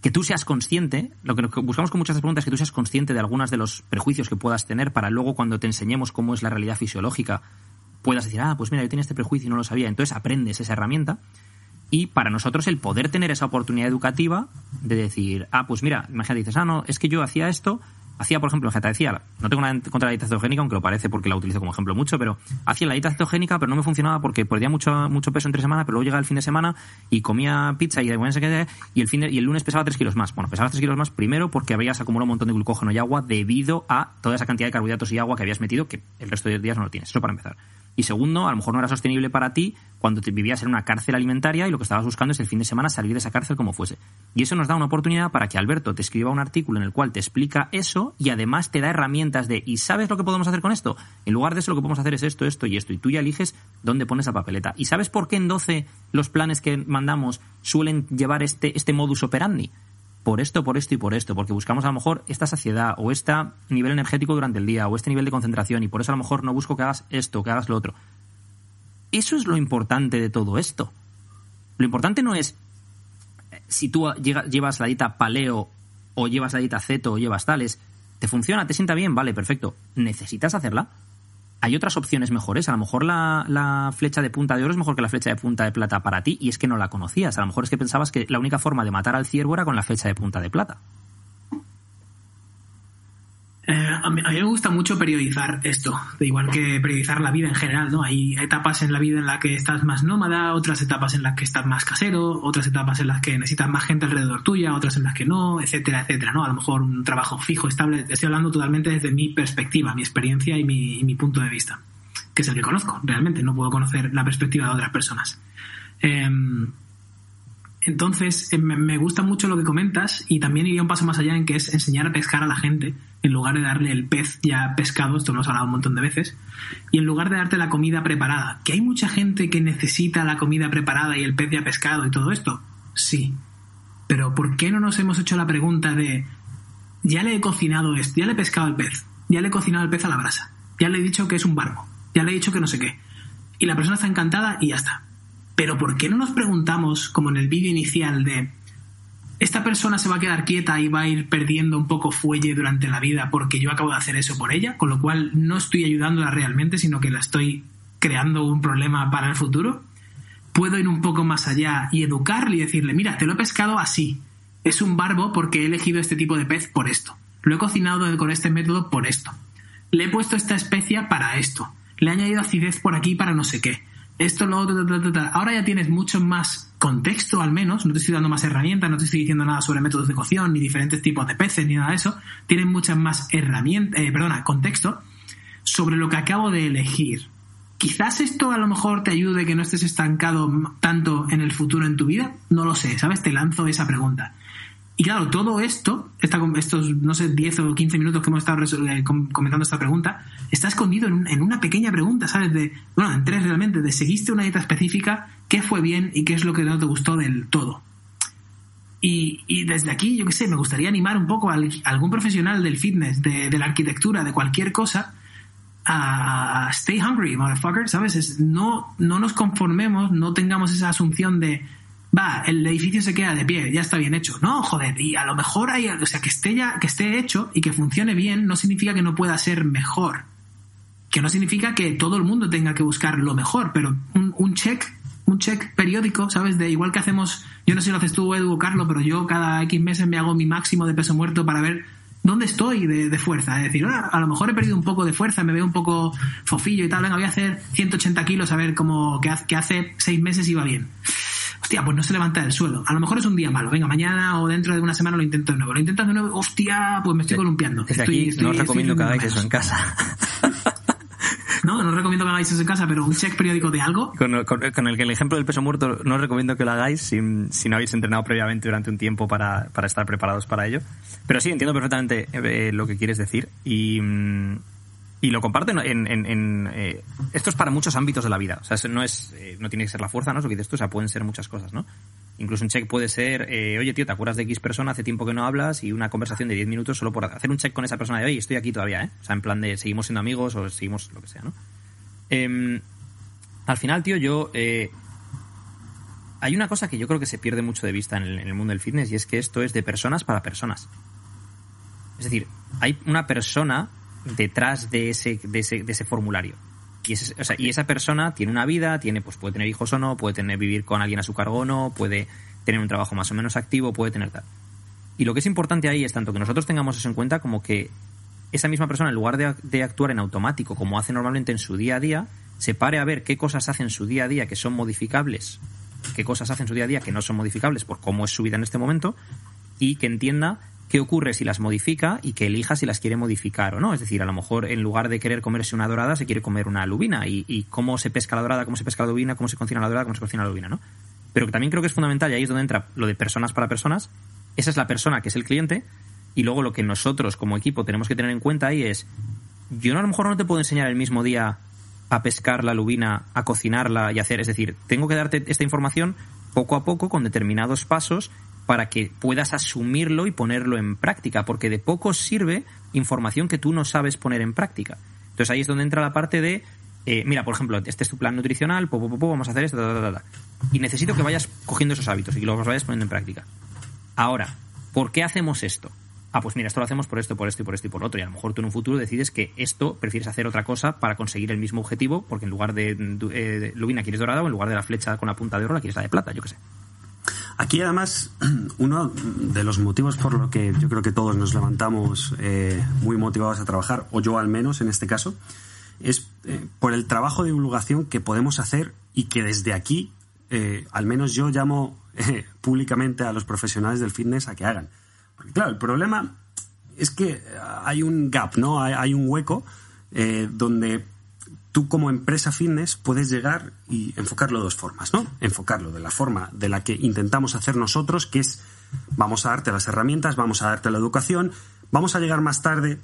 Speaker 2: Que tú seas consciente, lo que buscamos con muchas preguntas es que tú seas consciente de algunos de los prejuicios que puedas tener para luego cuando te enseñemos cómo es la realidad fisiológica, puedas decir, ah, pues mira, yo tenía este prejuicio y no lo sabía. Entonces aprendes esa herramienta. Y para nosotros el poder tener esa oportunidad educativa de decir, ah, pues mira, imagínate, dices, ah, no, es que yo hacía esto, hacía, por ejemplo, te decía, no tengo nada contra la dieta cetogénica, aunque lo parece porque la utilizo como ejemplo mucho, pero hacía la dieta cetogénica, pero no me funcionaba porque perdía mucho, mucho peso entre semana, pero luego llegaba el fin de semana y comía pizza y, y el fin de, y el lunes pesaba 3 kilos más. Bueno, pesaba 3 kilos más primero porque habías acumulado un montón de glucógeno y agua debido a toda esa cantidad de carbohidratos y agua que habías metido que el resto de días no lo tienes. Eso para empezar. Y segundo, a lo mejor no era sostenible para ti cuando vivías en una cárcel alimentaria y lo que estabas buscando es el fin de semana salir de esa cárcel como fuese. Y eso nos da una oportunidad para que Alberto te escriba un artículo en el cual te explica eso y además te da herramientas de ¿y sabes lo que podemos hacer con esto? En lugar de eso lo que podemos hacer es esto, esto y esto. Y tú ya eliges dónde pones la papeleta. ¿Y sabes por qué en 12 los planes que mandamos suelen llevar este, este modus operandi? Por esto, por esto y por esto, porque buscamos a lo mejor esta saciedad o este nivel energético durante el día o este nivel de concentración y por eso a lo mejor no busco que hagas esto, que hagas lo otro. Eso es lo importante de todo esto. Lo importante no es si tú llevas la dieta paleo o llevas la dieta ceto o llevas tales, ¿te funciona? ¿Te sienta bien? Vale, perfecto. ¿Necesitas hacerla? Hay otras opciones mejores. A lo mejor la, flecha de punta de oro es mejor que la flecha de punta de plata para ti y es que no la conocías. A lo mejor es que pensabas que la única forma de matar al ciervo era con la flecha de punta de plata.
Speaker 3: Eh, a, mí, me gusta mucho periodizar esto, de igual que periodizar la vida en general, ¿no? Hay etapas en la vida en las que estás más nómada, otras etapas en las que estás más casero, otras etapas en las que necesitas más gente alrededor tuya, otras en las que no, etcétera, etcétera, ¿no? A lo mejor un trabajo fijo, estable. Estoy hablando totalmente desde mi perspectiva, mi experiencia y mi, punto de vista, que es el que conozco, realmente. No puedo conocer la perspectiva de otras personas. Eh, entonces, eh, me gusta mucho lo que comentas y también iría un paso más allá en que es enseñar a pescar a la gente en lugar de darle el pez ya pescado, esto lo hemos hablado un montón de veces, y en lugar de darte la comida preparada. ¿Que hay mucha gente que necesita la comida preparada y el pez ya pescado y todo esto? Sí. Pero ¿por qué no nos hemos hecho la pregunta de, ya le he cocinado esto, ya le he pescado el pez, ya le he cocinado el pez a la brasa, ya le he dicho que es un barbo, ya le he dicho que no sé qué, y la persona está encantada y ya está. Pero ¿por qué no nos preguntamos, como en el vídeo inicial, de esta persona se va a quedar quieta y va a ir perdiendo un poco fuelle durante la vida porque yo acabo de hacer eso por ella, con lo cual no estoy ayudándola realmente, sino que la estoy creando un problema para el futuro? Puedo ir un poco más allá y educarle y decirle, mira, te lo he pescado así. Es un barbo porque he elegido este tipo de pez por esto. Lo he cocinado con este método por esto. Le he puesto esta especia para esto le he añadido acidez por aquí para no sé qué. Esto, lo otro, ahora ya tienes mucho más contexto al menos, no te estoy dando más herramientas, no te estoy diciendo nada sobre métodos de cocción, ni diferentes tipos de peces, ni nada de eso. Tienes muchas más herramientas, eh, perdona, contexto sobre lo que acabo de elegir. Quizás esto a lo mejor te ayude que no estés estancado tanto en el futuro en tu vida, no lo sé, ¿sabes? Te lanzo esa pregunta. Y claro, todo esto, estos, no sé, 10 o 15 minutos que hemos estado eh, comentando esta pregunta, está escondido en, una pequeña pregunta, ¿sabes? De, bueno, en tres realmente, de seguiste una dieta específica, qué fue bien y qué es lo que no te gustó del todo. Y, desde aquí, yo qué sé, me gustaría animar un poco a algún profesional del fitness, de, la arquitectura, de cualquier cosa, a, stay hungry, motherfucker, ¿sabes? no, no nos conformemos, no tengamos esa asunción de va, el edificio se queda de pie, ya está bien hecho. No, joder, y a lo mejor hay, o sea, que esté ya, que esté hecho y que funcione bien no significa que no pueda ser mejor. Que no significa que todo el mundo tenga que buscar lo mejor, pero un, check, un check periódico, ¿sabes? De igual que hacemos, yo no sé si lo haces tú, Edu, Carlos, pero yo cada X meses me hago mi máximo de peso muerto para ver dónde estoy de, fuerza. Es decir, ah, a lo mejor he perdido un poco de fuerza, me veo un poco fofillo y tal, venga, voy a hacer 180 kilos a ver cómo, que hace seis meses iba bien hostia, pues no se levanta del suelo. A lo mejor es un día malo. Venga, mañana o dentro de una semana lo intento de nuevo. Lo intentas de nuevo, hostia, pues me estoy columpiando.
Speaker 2: estoy, no os recomiendo que hagáis eso en casa.
Speaker 3: No, no os recomiendo que hagáis eso en casa, pero un check periódico de algo.
Speaker 2: Con, el que el ejemplo del peso muerto no os recomiendo que lo hagáis si, no habéis entrenado previamente durante un tiempo para, estar preparados para ello. Pero sí, entiendo perfectamente eh, lo que quieres decir. Y. Mm, y lo comparten en, en, eh, esto es para muchos ámbitos de la vida. O sea no es eh, no tiene que ser la fuerza no eso que dices tú o sea pueden ser muchas cosas no incluso un check puede ser eh, oye tío te acuerdas de x persona hace tiempo que no hablas y una conversación de 10 minutos solo por hacer un check con esa persona de oye estoy aquí todavía eh o sea en plan de seguimos siendo amigos o seguimos lo que sea no em, al final tío yo hay una cosa que yo creo que se pierde mucho de vista en el mundo del fitness y es que esto es de personas para personas. Es decir hay una persona detrás de ese, de ese, de ese formulario. Y, esa persona tiene una vida, tiene, pues puede tener hijos o no, puede tener, vivir con alguien a su cargo o no, puede tener un trabajo más o menos activo, puede tener tal. Y lo que es importante ahí es tanto que nosotros tengamos eso en cuenta como que esa misma persona, en lugar de, de, actuar en automático como hace normalmente en su día a día, se pare a ver qué cosas hace en su día a día que son modificables, qué cosas hace en su día a día que no son modificables por cómo es su vida en este momento, y que entienda qué ocurre si las modifica y que elija si las quiere modificar o no. Es decir, a lo mejor en lugar de querer comerse una dorada, se quiere comer una lubina. Y, cómo se pesca la dorada, cómo se pesca la lubina, cómo se cocina la dorada, cómo se cocina la lubina, ¿no? Pero que también creo que es fundamental, y ahí es donde entra lo de personas para personas. Esa es la persona que es el cliente. Y luego lo que nosotros como equipo tenemos que tener en cuenta ahí es, yo a lo mejor no te puedo enseñar el mismo día a pescar la lubina, a cocinarla y hacer. Es decir, tengo que darte esta información poco a poco con determinados pasos para que puedas asumirlo y ponerlo en práctica, porque de poco sirve información que tú no sabes poner en práctica. Entonces ahí es donde entra la parte de, eh, mira, por ejemplo, este es tu plan nutricional, vamos a hacer esto, y necesito que vayas cogiendo esos hábitos y que los vayas poniendo en práctica. Ahora, ¿por qué hacemos esto? Ah, pues mira, esto lo hacemos por esto, por esto y por esto y por otro. Y a lo mejor tú en un futuro decides que esto prefieres hacer otra cosa para conseguir el mismo objetivo, porque en lugar de, eh, lubina quieres dorada o en lugar de la flecha con la punta de oro la quieres la de plata, yo qué sé.
Speaker 1: Aquí además, uno de los motivos por lo que yo creo que todos nos levantamos eh, muy motivados a trabajar, o yo al menos en este caso, es eh, por el trabajo de divulgación que podemos hacer y que desde aquí, eh, al menos yo llamo públicamente a los profesionales del fitness a que hagan. Porque claro, el problema es que hay un gap, ¿no? hay un hueco donde tú como empresa fitness puedes llegar y enfocarlo de dos formas, ¿no? Enfocarlo de la forma de la que intentamos hacer nosotros, que es vamos a darte las herramientas, vamos a darte la educación, vamos a llegar más tarde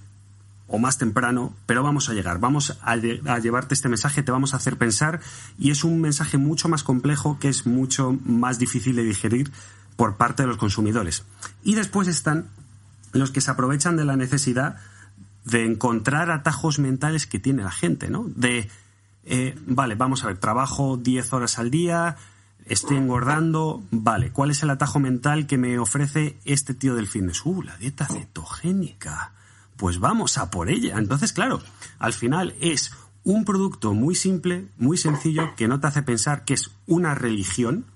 Speaker 1: o más temprano, pero vamos a llegar, vamos a, llevarte este mensaje, te vamos a hacer pensar y es un mensaje mucho más complejo que es mucho más difícil de digerir por parte de los consumidores. Y después están los que se aprovechan de la necesidad de encontrar atajos mentales que tiene la gente, ¿no? De, eh, vale, vamos a ver, trabajo 10 horas al día, estoy engordando, vale, ¿cuál es el atajo mental que me ofrece este tío del fitness? Uh, la dieta cetogénica. Pues vamos a por ella. Entonces, claro, al final es un producto muy simple, muy sencillo, que no te hace pensar que es una religión,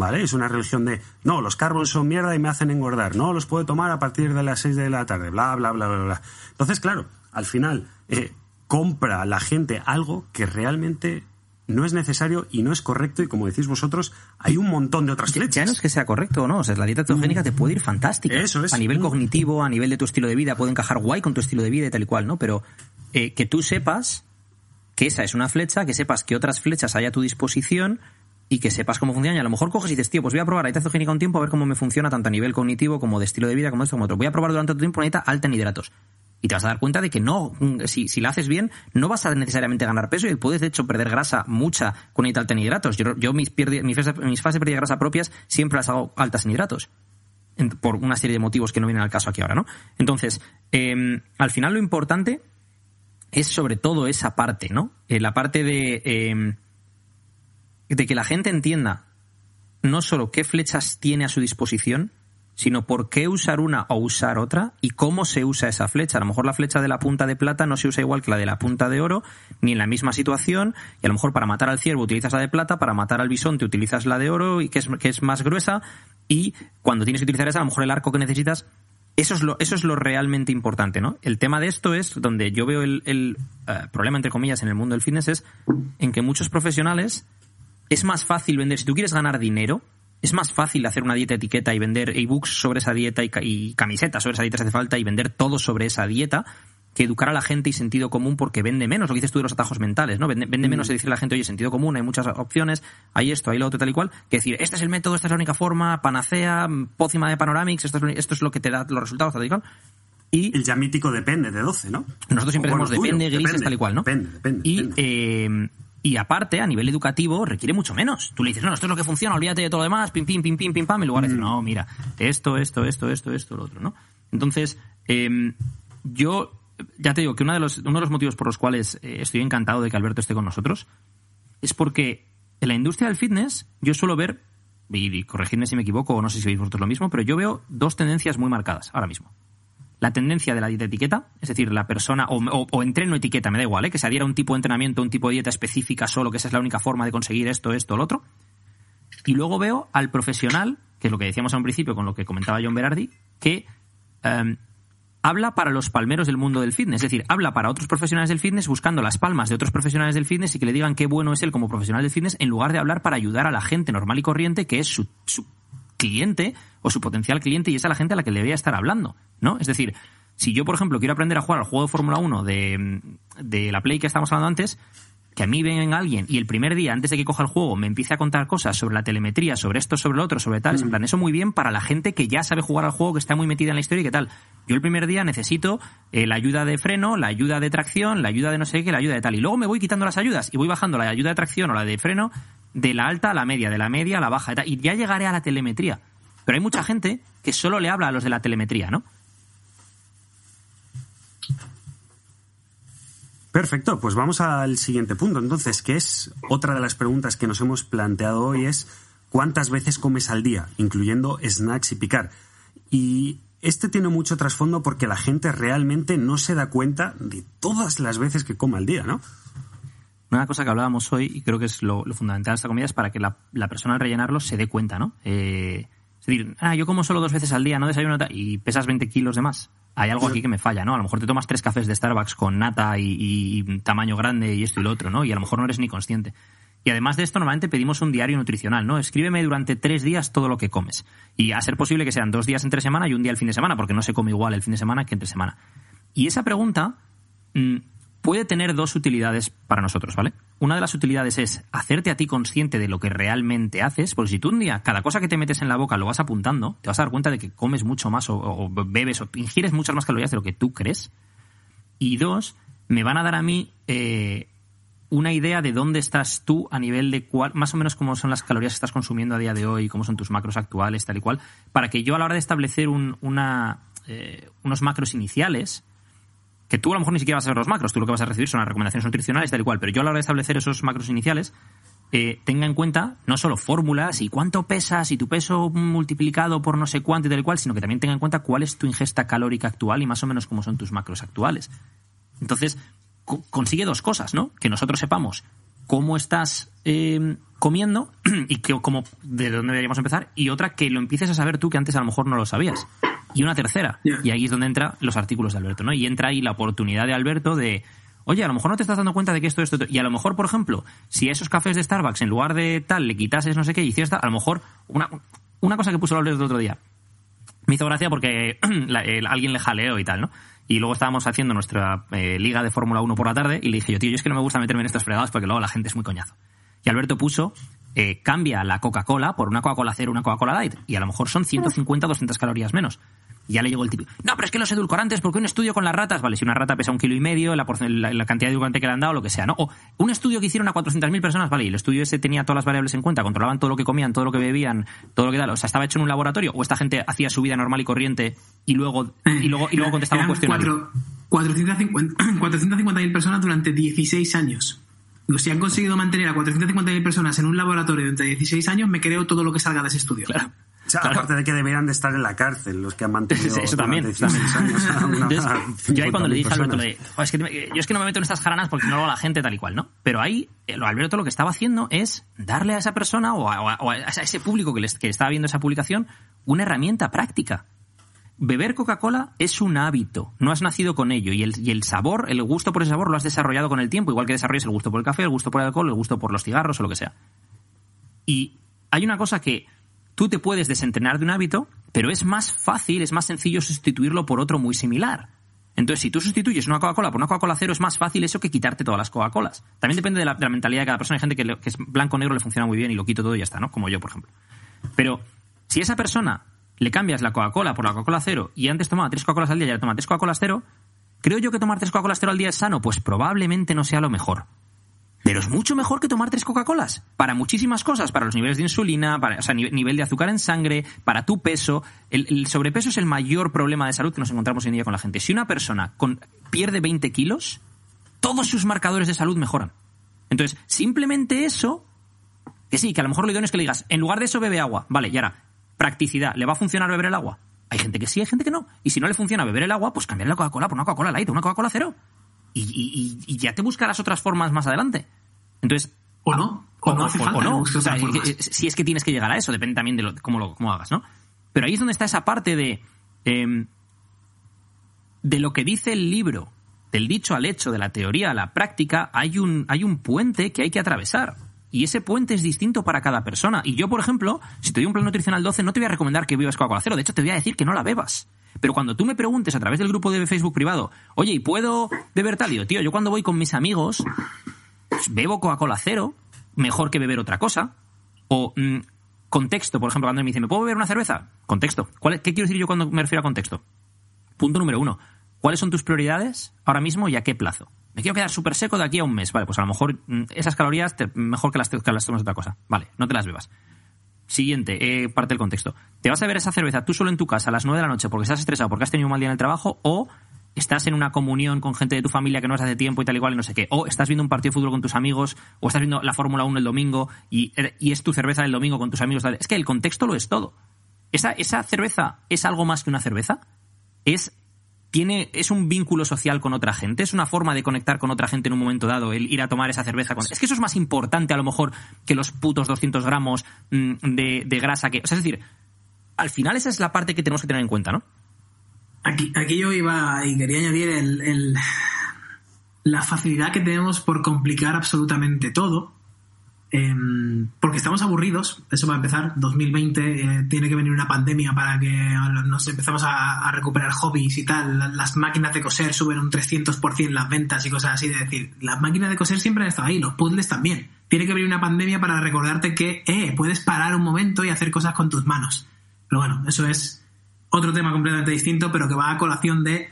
Speaker 1: ¿vale? Es una religión de, no, los carbos son mierda y me hacen engordar, no, los puedo tomar a partir de las 6 de la tarde, bla, bla, bla, bla, bla. Entonces, claro, al final, eh, compra la gente algo que realmente no es necesario y no es correcto y como decís vosotros, hay un montón de otras flechas.
Speaker 2: Ya no es que sea correcto o no, o sea, la dieta cetogénica te puede ir fantástica.
Speaker 1: Eso es.
Speaker 2: A nivel
Speaker 1: Mm.
Speaker 2: cognitivo, a nivel de tu estilo de vida, puede encajar guay con tu estilo de vida y tal y cual, ¿no? Pero eh, que tú sepas que esa es una flecha, que sepas que otras flechas hay a tu disposición y que sepas cómo funciona. Y a lo mejor coges y dices, tío, pues voy a probar dieta cetogénica un tiempo a ver cómo me funciona tanto a nivel cognitivo como de estilo de vida, como esto, como otro. Voy a probar durante otro tiempo una dieta alta en hidratos. Y te vas a dar cuenta de que no, mm, si, si la haces bien, no vas a necesariamente ganar peso y puedes de hecho perder grasa mucha con alta en hidratos. Yo, yo mis, pierde- mis, fases, de pérdida de grasa propias siempre las hago altas en hidratos. Por una serie de motivos que no vienen al caso aquí ahora, ¿no? Entonces, eh, al final lo importante es sobre todo esa parte, ¿no? Eh, la parte de, eh, de que la gente entienda no solo qué flechas tiene a su disposición, sino por qué usar una o usar otra y cómo se usa esa flecha. A lo mejor la flecha de la punta de plata no se usa igual que la de la punta de oro, ni en la misma situación, y a lo mejor para matar al ciervo utilizas la de plata, para matar al bisonte utilizas la de oro, y que es, que es más gruesa, y cuando tienes que utilizar esa, a lo mejor el arco que necesitas eso es lo, eso es lo realmente importante, ¿no? El tema de esto es donde yo veo el, el, eh, problema, entre comillas, en el mundo del fitness, es en que muchos profesionales es más fácil vender, si tú quieres ganar dinero, es más fácil hacer una dieta etiqueta y vender ebooks sobre esa dieta y, ca- y camisetas sobre esa dieta si hace falta y vender todo sobre esa dieta que educar a la gente y sentido común porque vende menos, lo que dices tú de los atajos mentales, ¿no? Vende, vende menos decirle a la gente, oye, sentido común, hay muchas opciones, hay esto, hay lo otro, tal y cual, que decir, este es el método, esta es la única forma, panacea, pócima de panoramics, esto es, lo- esto es lo que te da los resultados, tal y cual. Y
Speaker 1: El ya mítico depende de 12, ¿no?
Speaker 2: nosotros siempre
Speaker 1: O bueno,
Speaker 2: decimos
Speaker 1: tuyo,
Speaker 2: depende, grises,
Speaker 1: depende,
Speaker 2: tal y cual, ¿no?
Speaker 1: Depende, depende.
Speaker 2: Y,
Speaker 1: depende.
Speaker 2: eh, y aparte, a nivel educativo, requiere mucho menos. Tú le dices, no, esto es lo que funciona, olvídate de todo lo demás, pim, pim, pim, pim, pim, pam, en lugar de decir, no, mira, esto, esto, esto, esto, esto, lo otro, ¿no? Entonces, eh, yo ya te digo que uno de los, uno de los motivos por los cuales eh, estoy encantado de que Alberto esté con nosotros es porque en la industria del fitness yo suelo ver, y, y corregidme si me equivoco o no sé si veis vosotros lo mismo, pero yo veo dos tendencias muy marcadas ahora mismo la tendencia de la dieta etiqueta, es decir, la persona, o, o- entreno etiqueta, me da igual, ¿eh? que se adhiera a un tipo de entrenamiento, un tipo de dieta específica solo, que esa es la única forma de conseguir esto, esto, lo otro. Y luego veo al profesional, que es lo que decíamos a un principio con lo que comentaba John Berardi, que em, habla para los palmeros del mundo del fitness, es decir, habla para otros profesionales del fitness buscando las palmas de otros profesionales del fitness y que le digan qué bueno es él como profesional del fitness en lugar de hablar para ayudar a la gente normal y corriente que es su cliente o su potencial cliente y es a la gente a la que le debería estar hablando, ¿no? Es decir, si yo, por ejemplo, quiero aprender a jugar al juego de Fórmula 1 de, de la Play que estábamos hablando antes, que a mí venga alguien y el primer día, antes de que coja el juego, me empiece a contar cosas sobre la telemetría, sobre esto, sobre lo otro, sobre tal, es en plan, eso muy bien para la gente que ya sabe jugar al juego, que está muy metida en la historia y que tal. Yo el primer día necesito eh, la ayuda de freno, la ayuda de tracción, la ayuda de no sé qué, la ayuda de tal. Y luego me voy quitando las ayudas y voy bajando la ayuda de tracción o la de freno de la alta a la media, de la media a la baja y tal. Y ya llegaré a la telemetría. Pero hay mucha gente que solo le habla a los de la telemetría, ¿no?
Speaker 1: Perfecto, pues vamos al siguiente punto. Entonces, que es otra de las preguntas que nos hemos planteado hoy es ¿cuántas veces comes al día, incluyendo snacks y picar? Y este tiene mucho trasfondo porque la gente realmente no se da cuenta de todas las veces que come al día, ¿no?
Speaker 2: Una cosa que hablábamos hoy, y creo que es lo, fundamental de esta comida, es para que la, la persona al rellenarlo se dé cuenta, ¿no? Eh, es decir, ah, yo como solo dos veces al día, no desayuno y pesas 20 kilos de más. Hay algo aquí que me falla, ¿no? A lo mejor te tomas tres cafés de Starbucks con nata y, y tamaño grande y esto y lo otro, ¿no? Y a lo mejor no eres ni consciente. Y además de esto, normalmente pedimos un diario nutricional, ¿no? Escríbeme durante tres días todo lo que comes. Y a ser posible que sean dos días entre semana y un día el fin de semana, porque no se come igual el fin de semana que entre semana. Y esa pregunta mm, puede tener dos utilidades para nosotros, ¿vale? Una de las utilidades es hacerte a ti consciente de lo que realmente haces, porque si tú un día, cada cosa que te metes en la boca lo vas apuntando, te vas a dar cuenta de que comes mucho más o, o bebes o ingieres muchas más calorías de lo que tú crees. Y dos, me van a dar a mí eh, una idea de dónde estás tú a nivel de cuál, más o menos cómo son las calorías que estás consumiendo a día de hoy, cómo son tus macros actuales, tal y cual, para que yo a la hora de establecer un- eh, unos macros iniciales, que tú a lo mejor ni siquiera vas a ver los macros, tú lo que vas a recibir son las recomendaciones nutricionales, tal y cual, pero yo a la hora de establecer esos macros iniciales, eh, tenga en cuenta no solo fórmulas y cuánto pesas y tu peso multiplicado por no sé cuánto y tal y cual, sino que también tenga en cuenta cuál es tu ingesta calórica actual y más o menos cómo son tus macros actuales. Entonces, co- consigue dos cosas, ¿no? Que nosotros sepamos cómo estás eh, comiendo y que, cómo, de dónde deberíamos empezar, y otra que lo empieces a saber tú que antes a lo mejor no lo sabías. Y una tercera, y ahí es donde entran los artículos de Alberto, ¿no? Y entra ahí la oportunidad de Alberto de, oye, a lo mejor no te estás dando cuenta de que esto, esto, esto. Y a lo mejor, por ejemplo, si a esos cafés de Starbucks, en lugar de tal, le quitases no sé qué y hicieras tal, a lo mejor, una, una cosa que puso Lourdes el otro día, me hizo gracia porque la- el- alguien le jaleó y tal, ¿no? Y luego estábamos haciendo nuestra eh, liga de Fórmula 1 por la tarde y le dije yo, tío, yo es que no me gusta meterme en estos fregados porque luego la gente es muy coñazo. Y Alberto puso, eh, cambia la Coca-Cola por una Coca-Cola cero, una Coca-Cola light. Y a lo mejor son 150, 200 calorías menos. Y ya le llegó el tipo, no, pero es que los edulcorantes, porque un estudio con las ratas, vale, si una rata pesa un kilo y medio, la, la, la cantidad de edulcorante que le han dado, lo que sea, ¿no? O un estudio que hicieron a 400.000 personas, vale, y el estudio ese tenía todas las variables en cuenta, controlaban todo lo que comían, todo lo que bebían, todo lo que tal, o sea, estaba hecho en un laboratorio, o esta gente hacía su vida normal y corriente y luego, y luego, y luego contestaba un
Speaker 3: Eran
Speaker 2: cuestionario.
Speaker 3: cuatro- 450 450.000 personas durante 16 años. Digo, si han conseguido mantener a 450.000 personas en un laboratorio durante 16 años, me creo todo lo que salga de ese estudio.
Speaker 2: Claro.
Speaker 1: O sea,
Speaker 2: Claro.
Speaker 1: aparte de que deberían de estar en la cárcel los que han mantenido
Speaker 2: Eso también,
Speaker 1: durante 16 años a una- a
Speaker 2: yo ahí cuando le dije a Alberto,
Speaker 1: 50.000
Speaker 2: le dije, "Jo, es que me- yo es que no me meto en estas jaranas porque no lo haga la gente tal y cual, ¿no? Pero ahí, eh, Alberto lo que estaba haciendo es darle a esa persona o a, o a- a ese público que, les, que estaba viendo esa publicación una herramienta práctica. Beber Coca-Cola es un hábito, no has nacido con ello y el, y el sabor, el gusto por ese sabor lo has desarrollado con el tiempo, igual que desarrollas el gusto por el café, el gusto por el alcohol, el gusto por los cigarros o lo que sea. Y hay una cosa que tú te puedes desentrenar de un hábito, pero es más fácil, es más sencillo sustituirlo por otro muy similar. Entonces, si tú sustituyes una Coca-Cola por una Coca-Cola cero, es más fácil eso que quitarte todas las Coca-Colas. También depende de la, mentalidad de cada persona. Hay gente que, que es blanco-negro, le funciona muy bien y lo quito todo y ya está, ¿no? Como yo, por ejemplo. Pero si a esa persona le cambias la Coca-Cola por la Coca-Cola cero y antes tomaba tres Coca-Colas al día y ahora toma tres Coca-Colas cero, ¿creo yo que tomar tres Coca-Colas cero al día es sano? Pues probablemente no sea lo mejor. Pero es mucho mejor que tomar tres Coca-Colas. Para muchísimas cosas. Para los niveles de insulina, para, o sea, nive- nivel de azúcar en sangre, para tu peso. El, sobrepeso es el mayor problema de salud que nos encontramos hoy en día con la gente. Si una persona con, pierde 20 kilos, todos sus marcadores de salud mejoran. Entonces, simplemente eso, que sí, que a lo mejor lo idóneo es que le digas, en lugar de eso bebe agua. Vale, y ahora, practicidad, ¿le va a funcionar beber el agua? Hay gente que sí, hay gente que no. Y si no le funciona beber el agua, pues cambiar la Coca-Cola por una Coca-Cola light una Coca-Cola cero. Y, y- y- y ya te buscarás otras formas más adelante. Entonces,
Speaker 3: O no, o no hace falta
Speaker 2: no. O sea, eh, si es que tienes que llegar a eso, depende también de lo, cómo lo cómo hagas, ¿no? Pero ahí es donde está esa parte de em, de lo que dice el libro, del dicho al hecho, de la teoría a la práctica, hay un, hay un puente que hay que atravesar. Y ese puente es distinto para cada persona. Y yo, por ejemplo, si te doy un plan nutricional 12, no te voy a recomendar que bebas Coca-Cola cero. De hecho, te voy a decir que no la bebas. Pero cuando tú me preguntes a través del grupo de Facebook privado, oye, ¿y puedo beber tal? Yo, tío, yo cuando voy con mis amigos, pues, bebo Coca-Cola cero, mejor que beber otra cosa. O mm, contexto, por ejemplo, cuando me dice, ¿me puedo beber una cerveza? Contexto. ¿Cuál, ¿Qué quiero decir yo cuando me refiero a contexto? Punto número uno. ¿Cuáles son tus prioridades ahora mismo y a qué plazo? Me quiero quedar súper seco de aquí a un mes. Vale, pues a lo mejor mm, esas calorías te- mejor que las, que las tomes otra cosa. Vale, no te las bebas. Siguiente, eh, parte del contexto. ¿Te vas a beber esa cerveza tú solo en tu casa a las 9 de la noche porque estás estresado, porque has tenido un mal día en el trabajo o estás en una comunión con gente de tu familia que no es hace tiempo y tal igual y no sé qué? O estás viendo un partido de fútbol con tus amigos o estás viendo la Fórmula 1 el domingo y, y es tu cerveza del domingo con tus amigos. Es que el contexto lo es todo. Esa, esa cerveza es algo más que una cerveza. Es tiene es un vínculo social con otra gente, es una forma de conectar con otra gente en un momento dado, el ir a tomar esa cerveza. Con... Es que eso es más importante a lo mejor que los putos 200 gramos mm, de, de grasa que... O sea, es decir, al final esa es la parte que tenemos que tener en cuenta, ¿no?
Speaker 3: Aquí, aquí yo iba y quería añadir el, el- la facilidad que tenemos por complicar absolutamente todo. Em, porque estamos aburridos, eso va a empezar. 2020 eh, tiene que venir una pandemia para que nos empezamos a, recuperar hobbies y tal. La- Las máquinas de coser suben un 300% las ventas y cosas así. De decir, las máquinas de coser siempre han estado ahí, los puzzles también. Tiene que venir una pandemia para recordarte que eh, puedes parar un momento y hacer cosas con tus manos. Pero bueno, eso es otro tema completamente distinto, pero que va a colación de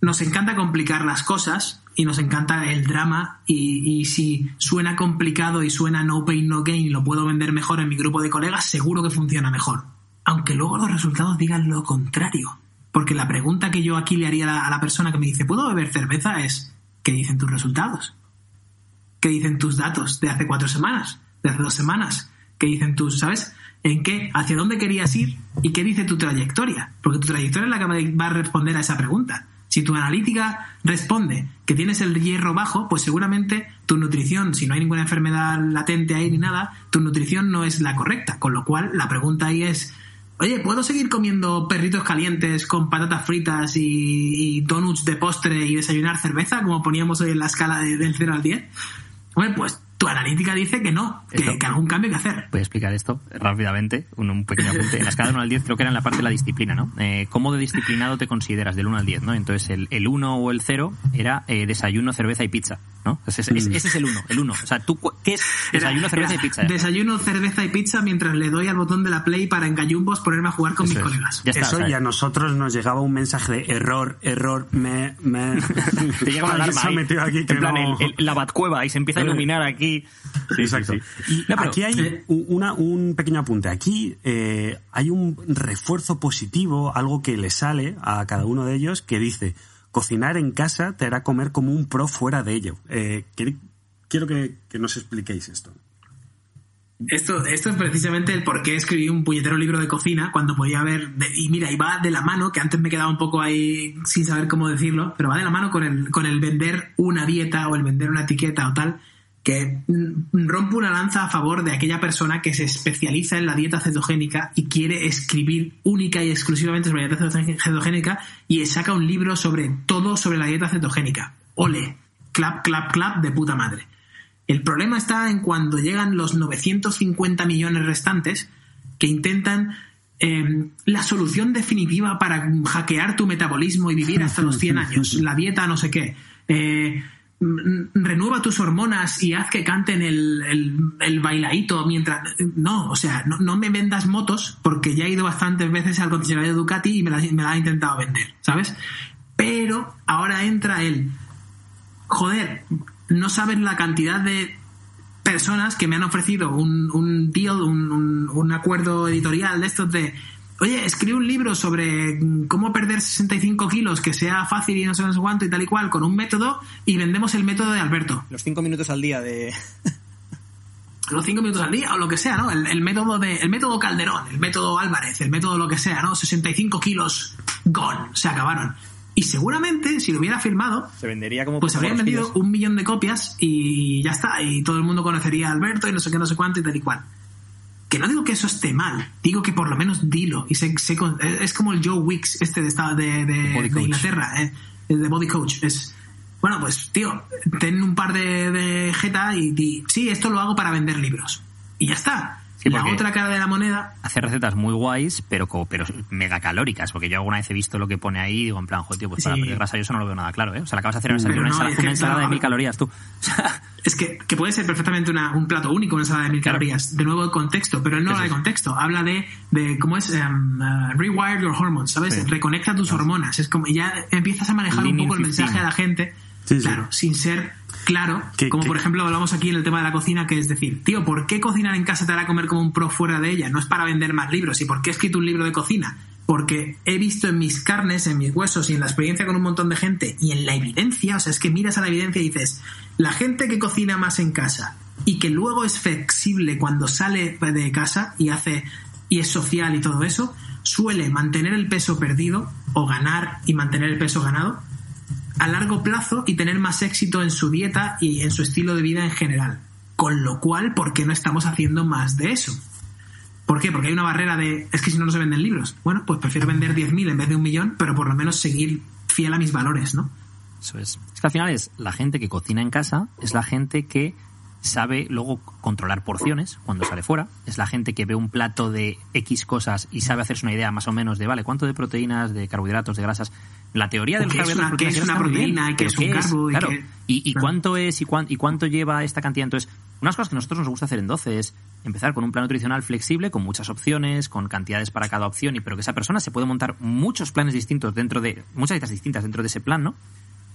Speaker 3: nos encanta complicar las cosas y nos encanta el drama y, y si suena complicado y suena no pain no gain lo puedo vender mejor en mi grupo de colegas, seguro que funciona mejor. Aunque luego los resultados digan lo contrario. Porque la pregunta que yo aquí le haría a la, a la persona que me dice, ¿puedo beber cerveza? es, ¿qué dicen tus resultados? ¿Qué dicen tus datos de hace cuatro semanas? ¿De hace dos semanas? ¿Qué dicen tus, sabes? ¿En qué? ¿Hacia dónde querías ir? ¿Y qué dice tu trayectoria? Porque tu trayectoria es la que va a responder a esa pregunta. Si tu analítica responde que tienes el hierro bajo, pues seguramente tu nutrición, si no hay ninguna enfermedad latente ahí ni nada, tu nutrición no es la correcta. Con lo cual, la pregunta ahí es, oye, ¿puedo seguir comiendo perritos calientes con patatas fritas y, donuts de postre y desayunar cerveza, como poníamos hoy en la escala de- del 0 al 10? Hombre, pues tu analítica dice que no, que, que algún cambio hay que hacer.
Speaker 2: Voy a explicar esto rápidamente, un, un pequeño apunte. En la escala del 1 al 10 creo que era en la parte de la disciplina, ¿no? Eh, ¿Cómo de disciplinado te consideras del 1 al 10, no? Entonces el, el 1 o el 0 era eh, desayuno, cerveza y pizza, ¿no? Ese, es- ese- ese es el 1, el 1. O sea, ¿tú qué es desayuno,
Speaker 3: Era-
Speaker 2: cerveza y pizza?
Speaker 3: Desayuno, cerveza y pizza mientras le doy al botón de la play para en gallumbos ponerme a jugar con
Speaker 2: Eso
Speaker 3: mis
Speaker 2: es.
Speaker 3: colegas.
Speaker 2: Ya está,
Speaker 1: Eso y a nosotros nos llegaba un mensaje de error, error, me, me.
Speaker 2: Te llega una alarma
Speaker 1: se ha
Speaker 2: ahí,
Speaker 1: metido aquí que
Speaker 2: en plan,
Speaker 1: no-
Speaker 2: el- el- la batcueva y se empieza a iluminar aquí. Sí,
Speaker 1: Exacto.
Speaker 2: sí, sí.
Speaker 1: Y
Speaker 2: No, pero-
Speaker 1: aquí hay
Speaker 3: eh,
Speaker 1: una, un pequeño apunte. Aquí eh, hay un refuerzo positivo, algo que le sale a cada uno de ellos, que dice, cocinar en casa te hará comer como un pro fuera de ello. Eh, quiero quiero que, que nos expliquéis esto.
Speaker 3: Esto, esto es precisamente el por qué escribí un puñetero libro de cocina cuando podía haber. de- y mira, y va de la mano, que antes me quedaba un poco ahí sin saber cómo decirlo, pero va de la mano con el, con el vender una dieta o el vender una etiqueta o tal, que mm, rompe una lanza a favor de aquella persona que se especializa en la dieta cetogénica y quiere escribir única y exclusivamente sobre la dieta cetogénica y saca un libro sobre todo sobre la dieta cetogénica. Ole, clap, clap, clap de puta madre. El problema está en cuando llegan los 950 millones restantes que intentan eh, la solución definitiva para hackear tu metabolismo y vivir hasta los 100 años, la dieta no sé qué. Eh, renueva tus hormonas y haz que canten el, el, mientras... No, o sea, no, me vendas motos porque ya he ido bastantes veces al concesionario Ducati y me la, me la han intentado vender, ¿sabes? Pero ahora entra el joder, no sabes la cantidad de personas que me han ofrecido un, un deal, un- un acuerdo editorial de estos de, oye, escribe un libro sobre mm, cómo perder 65 kilos, que sea fácil y no sé, cuánto y tal y cual, con un método, y vendemos el método de Alberto.
Speaker 2: Los cinco minutos al día de...
Speaker 3: Los 5 minutos al día o lo que sea, ¿no? El, el método de, el método Calderón, el método Álvarez, el método lo que sea, ¿no? 65 kilos, gone, se acabaron. Y seguramente, si lo hubiera firmado,
Speaker 2: Se vendería como...
Speaker 3: pues habrían vendido un millón de copias y ya está. Y todo el mundo conocería a Alberto y no sé qué, no sé cuánto y tal y cual. Que no digo que eso esté mal, digo que por lo menos dilo. Y se, se con- es como el Joe Wicks, este de, de, de-. Inglaterra, eh, el de Body Coach. Es, bueno, pues tío, ten un par de, de jeta y di, sí, esto lo hago para vender libros. Y ya está.
Speaker 2: Sí,
Speaker 3: la otra cara de la moneda,
Speaker 2: hace recetas muy guays, pero pero mega calóricas, porque yo alguna vez he visto lo que pone ahí y digo, en plan, joder, tío, pues para
Speaker 3: Sí.
Speaker 2: perder grasa yo eso no lo veo nada claro, ¿eh? O sea, le acabas de hacer una,
Speaker 3: no,
Speaker 2: ensala-
Speaker 3: es que,
Speaker 2: una ensalada
Speaker 3: claro,
Speaker 2: de mil calorías, tú.
Speaker 3: Es que, que puede ser perfectamente una- un plato único, una ensalada de mil
Speaker 2: Claro.
Speaker 3: calorías. De nuevo, el contexto, pero él no habla de contexto. Habla de, de ¿cómo es? Um, uh, rewire your hormones, ¿sabes?
Speaker 2: Sí.
Speaker 3: Reconecta tus hormonas. Es como, ya empiezas a manejar un
Speaker 2: Lean
Speaker 3: poco el
Speaker 2: 15.
Speaker 3: mensaje a la gente, claro, sin ser claro. Como por ejemplo hablamos aquí en el tema de la cocina, que es decir, tío, ¿por qué cocinar en casa te hará comer como un pro fuera de ella? No es para vender más libros. ¿Y por qué he escrito un libro de cocina? Porque he visto en mis carnes, en mis huesos y en la experiencia con un montón de gente y en la evidencia, o sea, es que miras a la evidencia y dices, la gente que cocina más en casa y que luego es flexible cuando sale de casa y hace y es social y todo eso, suele mantener el peso perdido o ganar y mantener el peso ganado a largo plazo y tener más éxito en su dieta y en su estilo de vida en general. Con lo cual, ¿por qué no estamos haciendo más de eso? ¿Por qué? Porque hay una barrera de, es que si no, no se venden libros. Bueno, pues prefiero vender 10.000 en vez de un millón, pero por lo menos seguir fiel a mis valores, ¿no?
Speaker 2: Eso es. Es que al final es la gente que cocina en casa, es la gente que sabe luego controlar porciones cuando sale fuera, es la gente que ve un plato de X cosas y sabe hacerse una idea más o menos de, vale, cuánto de proteínas, de carbohidratos, de grasas. La teoría de los carbohidratos
Speaker 3: qué es una proteína y
Speaker 2: pero
Speaker 3: es un carbo y
Speaker 2: claro, y, y
Speaker 3: claro.
Speaker 2: cuánto es y, cuán- y cuánto lleva esta cantidad. Entonces, unas cosas que a nosotros nos gusta hacer en 12 es empezar con un plan nutricional flexible, con muchas opciones, con cantidades para cada opción, y pero que esa persona se puede montar muchos planes distintos dentro de, muchas dietas distintas dentro de ese plan, ¿no?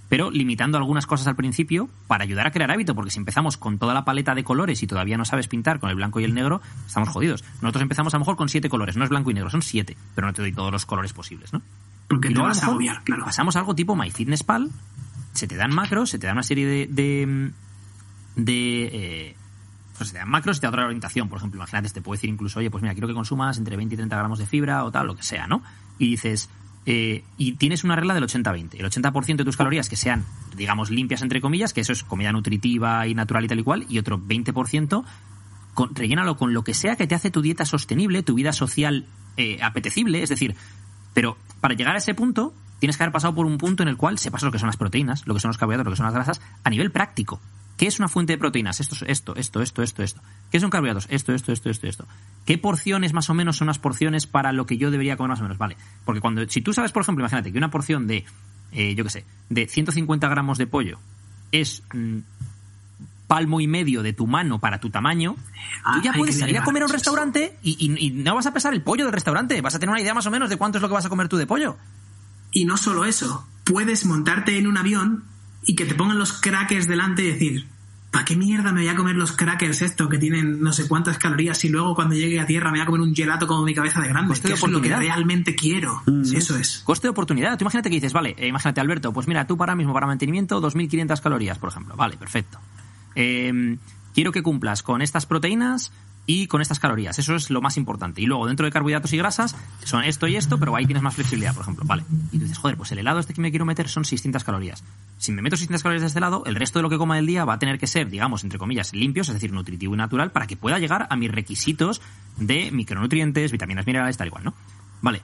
Speaker 2: pero limitando algunas cosas al principio para ayudar a crear hábito, porque si empezamos con toda la paleta de colores y todavía no sabes pintar con el blanco y el negro, estamos jodidos. Nosotros empezamos a lo mejor con siete colores, no es blanco y negro, son siete, pero no te doy todos los colores posibles, ¿no?
Speaker 3: Porque
Speaker 2: Y
Speaker 3: te
Speaker 2: a
Speaker 3: vas a agobiar, claro.
Speaker 2: Pasamos a algo tipo MyFitnessPal, se te dan macros, se te da una serie de... de, de, eh, pues se te dan macros y te da otra orientación. Por ejemplo, imagínate, te puedo decir incluso, oye, pues mira, quiero que consumas entre 20 y 30 gramos de fibra o tal, lo que sea, ¿no? Y dices, eh, y tienes una regla del 80-20. El 80% de tus calorías que sean, digamos, limpias entre comillas, que eso es comida nutritiva y natural y tal y cual, y otro 20% con, rellénalo con lo que sea que te hace tu dieta sostenible, tu vida social eh, apetecible, es decir, pero para llegar a ese punto tienes que haber pasado por un punto en el cual sepas lo que son las proteínas, lo que son los carbohidratos, lo que son las grasas, a nivel práctico. ¿Qué es una fuente de proteínas? Esto, esto, esto, esto, esto, esto. ¿Qué son carbohidratos? Esto, esto, esto, esto, esto. ¿Qué porciones más o menos son las porciones para lo que yo debería comer más o menos? Vale. Porque cuando, si tú sabes, por ejemplo, imagínate que una porción de, eh, yo qué sé, de 150 gramos de pollo es mm, palmo y medio de tu mano para tu tamaño,
Speaker 3: Ah,
Speaker 2: tú ya
Speaker 3: hay
Speaker 2: puedes salir a comer a un restaurante y, y- y no vas a pesar el pollo del restaurante. Vas a tener una idea más o menos de cuánto es lo que vas a comer tú de pollo.
Speaker 3: Y no solo eso, puedes montarte en un avión y que te pongan los crackers delante y decir, ¿para qué mierda me voy a comer los crackers esto que tienen no sé cuántas calorías y luego cuando llegue a tierra me voy a comer un gelato como mi cabeza de grande?
Speaker 2: Coste
Speaker 3: Que
Speaker 2: de
Speaker 3: eso es lo que realmente quiero. Eso es.
Speaker 2: Coste de oportunidad. Tú imagínate que dices, vale, eh, imagínate, Alberto, pues mira, tú para mismo, para mantenimiento, 2.500 calorías, por ejemplo. Vale, perfecto. Eh, quiero que cumplas con estas proteínas y con estas calorías. Eso es lo más importante. Y luego, dentro de carbohidratos y grasas, son esto y esto, pero ahí tienes más flexibilidad, por ejemplo. Vale. Y dices, joder, pues el helado este que me quiero meter son 600 calorías. Si me meto 600 calorías de este helado, el resto de lo que coma del día va a tener que ser, digamos, entre comillas, limpios, es decir, nutritivo y natural, para que pueda llegar a mis requisitos de micronutrientes, vitaminas minerales, tal igual, ¿no? Vale.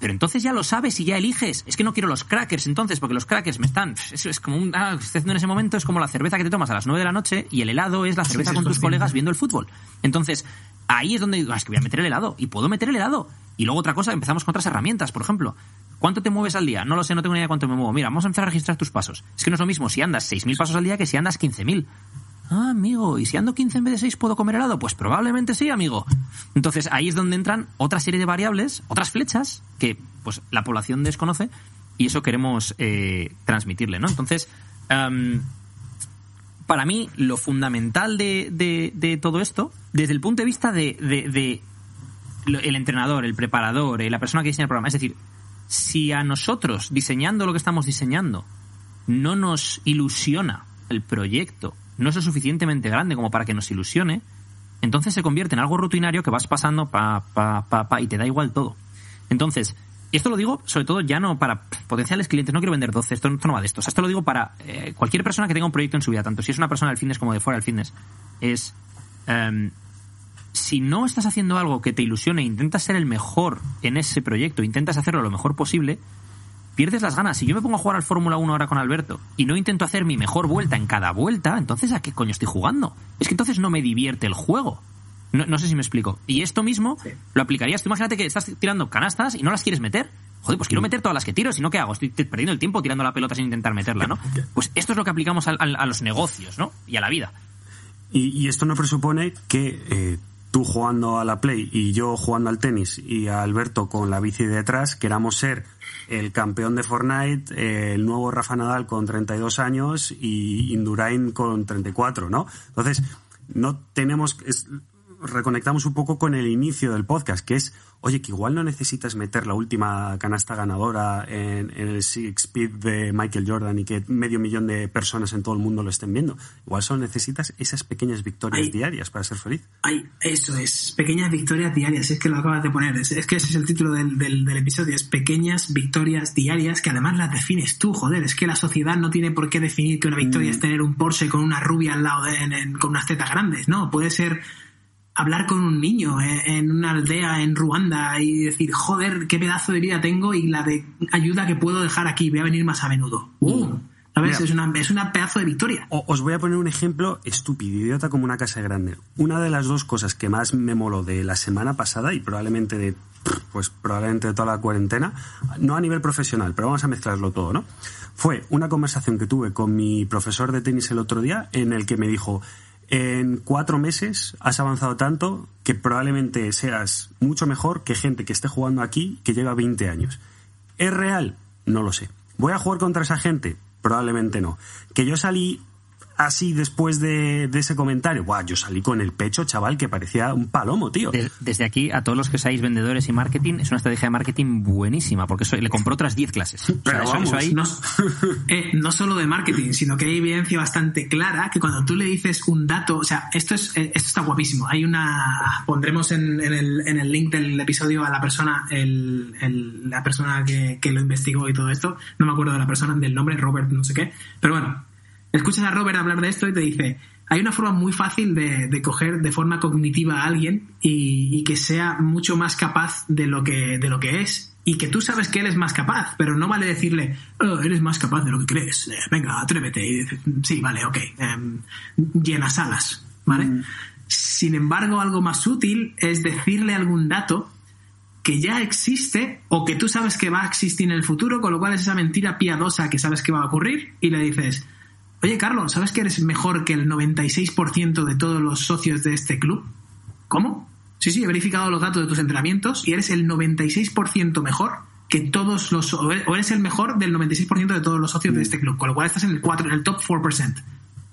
Speaker 2: Pero entonces ya lo sabes y ya eliges. Es que no quiero los crackers entonces, porque los crackers me están. Eso es como un. Ah, estoy haciendo en ese momento, es como la cerveza que te tomas a las 9 de la noche y el helado es la cerveza
Speaker 3: sí,
Speaker 2: con tus
Speaker 3: consciente.
Speaker 2: colegas viendo el fútbol. Entonces, ahí es donde digo, "Ah, es que voy a meter el helado. Y puedo meter el helado. Y luego otra cosa, empezamos con otras herramientas, por ejemplo. ¿Cuánto te mueves al día? No lo sé, no tengo ni idea de cuánto me muevo. Mira, vamos a empezar a registrar tus pasos. Es que no es lo mismo si andas 6.000 pasos al día que si andas 15.000. Ah, amigo, ¿y si ando 15 en vez de 6 puedo comer helado? Pues probablemente sí, amigo. Entonces ahí es donde entran otra serie de variables, otras flechas que pues la población desconoce y eso queremos eh, transmitirle, ¿no? Entonces, am, para mí lo fundamental de, de- de todo esto, desde el punto de vista de, el entrenador, el preparador, eh, la persona que diseña el programa, es decir, si a nosotros, diseñando lo que estamos diseñando, no nos ilusiona el proyecto, no es lo suficientemente grande como para que nos ilusione, entonces se convierte en algo rutinario que vas pasando pa, pa, pa, pa, y te da igual todo. Entonces, y esto lo digo sobre todo ya no para potenciales clientes, no quiero vender 12, esto, esto no va de esto. Esto lo digo para eh, cualquier persona que tenga un proyecto en su vida, tanto si es una persona del fitness como de fuera del fitness. Es, em, si no estás haciendo algo que te ilusione, intentas ser el mejor en ese proyecto, intentas hacerlo lo mejor posible, pierdes las ganas. Si yo me pongo a jugar al Fórmula 1 ahora con Alberto y no intento hacer mi mejor vuelta en cada vuelta, entonces ¿a qué coño estoy jugando? Es que entonces no me divierte el juego. No, no sé si me explico. Y esto mismo
Speaker 3: Sí.
Speaker 2: lo aplicarías. Tú imagínate que estás tirando canastas y no las quieres meter. Joder, pues quiero meter todas las que tiro, si no, ¿qué hago? Estoy perdiendo el tiempo tirando la pelota sin intentar meterla, ¿no? Pues esto es lo que aplicamos al- a, los negocios, ¿no? Y a la vida.
Speaker 1: Y, y esto no presupone que eh, tú jugando a la Play y yo jugando al tenis y a Alberto con la bici detrás queramos ser el campeón de Fortnite, eh, el nuevo Rafa Nadal con 32 años y Indurain con 34, ¿no? Entonces, no tenemos... es- reconectamos un poco con el inicio del podcast, que es, oye, que igual no necesitas meter la última canasta ganadora en, en el Six Speed de Michael Jordan y que medio millón de personas en todo el mundo lo estén viendo. Igual solo necesitas esas pequeñas victorias
Speaker 3: Ay.
Speaker 1: diarias para ser feliz.
Speaker 3: Ay, eso es, pequeñas victorias diarias, es que lo acabas de poner, es, es que ese es el título del, del- del episodio, es pequeñas victorias diarias que además las defines tú, joder, es que la sociedad no tiene por qué definir que una victoria es tener un Porsche con una rubia al lado de, en- en- con unas tetas grandes, no, puede ser hablar con un niño en, en una aldea en Ruanda y decir, joder, qué pedazo de vida tengo y la de ayuda que puedo dejar aquí, voy a venir más a menudo. Uh, ¿Sabes?
Speaker 1: Mira.
Speaker 3: Es una, es una pedazo de victoria.
Speaker 1: Os voy a poner un ejemplo estúpido, idiota como una casa grande. Una de las dos cosas que más me moló de la semana pasada y probablemente de pues probablemente de toda la cuarentena, no a nivel profesional, pero vamos a mezclarlo todo, ¿no? Fue una conversación que tuve con mi profesor de tenis el otro día en el que me dijo, en cuatro meses has avanzado tanto que probablemente seas mucho mejor que gente que esté jugando aquí que lleva 20 años. ¿Es real? No lo sé. ¿Voy a jugar contra esa gente? Probablemente no. Que yo salí así después de, de ese comentario. Buah, yo salí con el pecho, chaval, que parecía un palomo, tío.
Speaker 2: Des- Desde aquí, a todos los que seáis vendedores y marketing, es una estrategia de marketing buenísima, porque eso, le compró otras 10 clases. O sea,
Speaker 1: Pero
Speaker 2: eso-
Speaker 1: vamos,
Speaker 2: eso ahí-
Speaker 3: no, eh, no solo de marketing, sino que hay evidencia bastante clara que cuando tú le dices un dato, o sea, esto es eh, esto está guapísimo. Hay una pondremos en, en el, en el link del episodio a la persona, el, el- la persona que, que lo investigó y todo esto. No me acuerdo de la persona del nombre, Robert, no sé qué, pero bueno. Escuchas a Robert hablar de esto y te dice, hay una forma muy fácil de, de coger de forma cognitiva a alguien y, y, que sea mucho más capaz de lo que, de lo que es y que tú sabes que él es más capaz, pero no vale decirle, oh, eres más capaz de lo que crees, eh, venga, atrévete. Y dices, sí, vale, ok, eh, llenas alas, ¿vale? Mm. Sin embargo, algo más útil es decirle algún dato que ya existe o que tú sabes que va a existir en el futuro, con lo cual es esa mentira piadosa que sabes que va a ocurrir y le dices, oye Carlos, ¿sabes que eres mejor que el 96% de todos los socios de este club? ¿Cómo? Sí, sí, he verificado los datos de tus entrenamientos y eres el 96% mejor que todos los... o eres el mejor del 96% de todos los socios de este club, con lo cual estás en el 4, en el top 4%.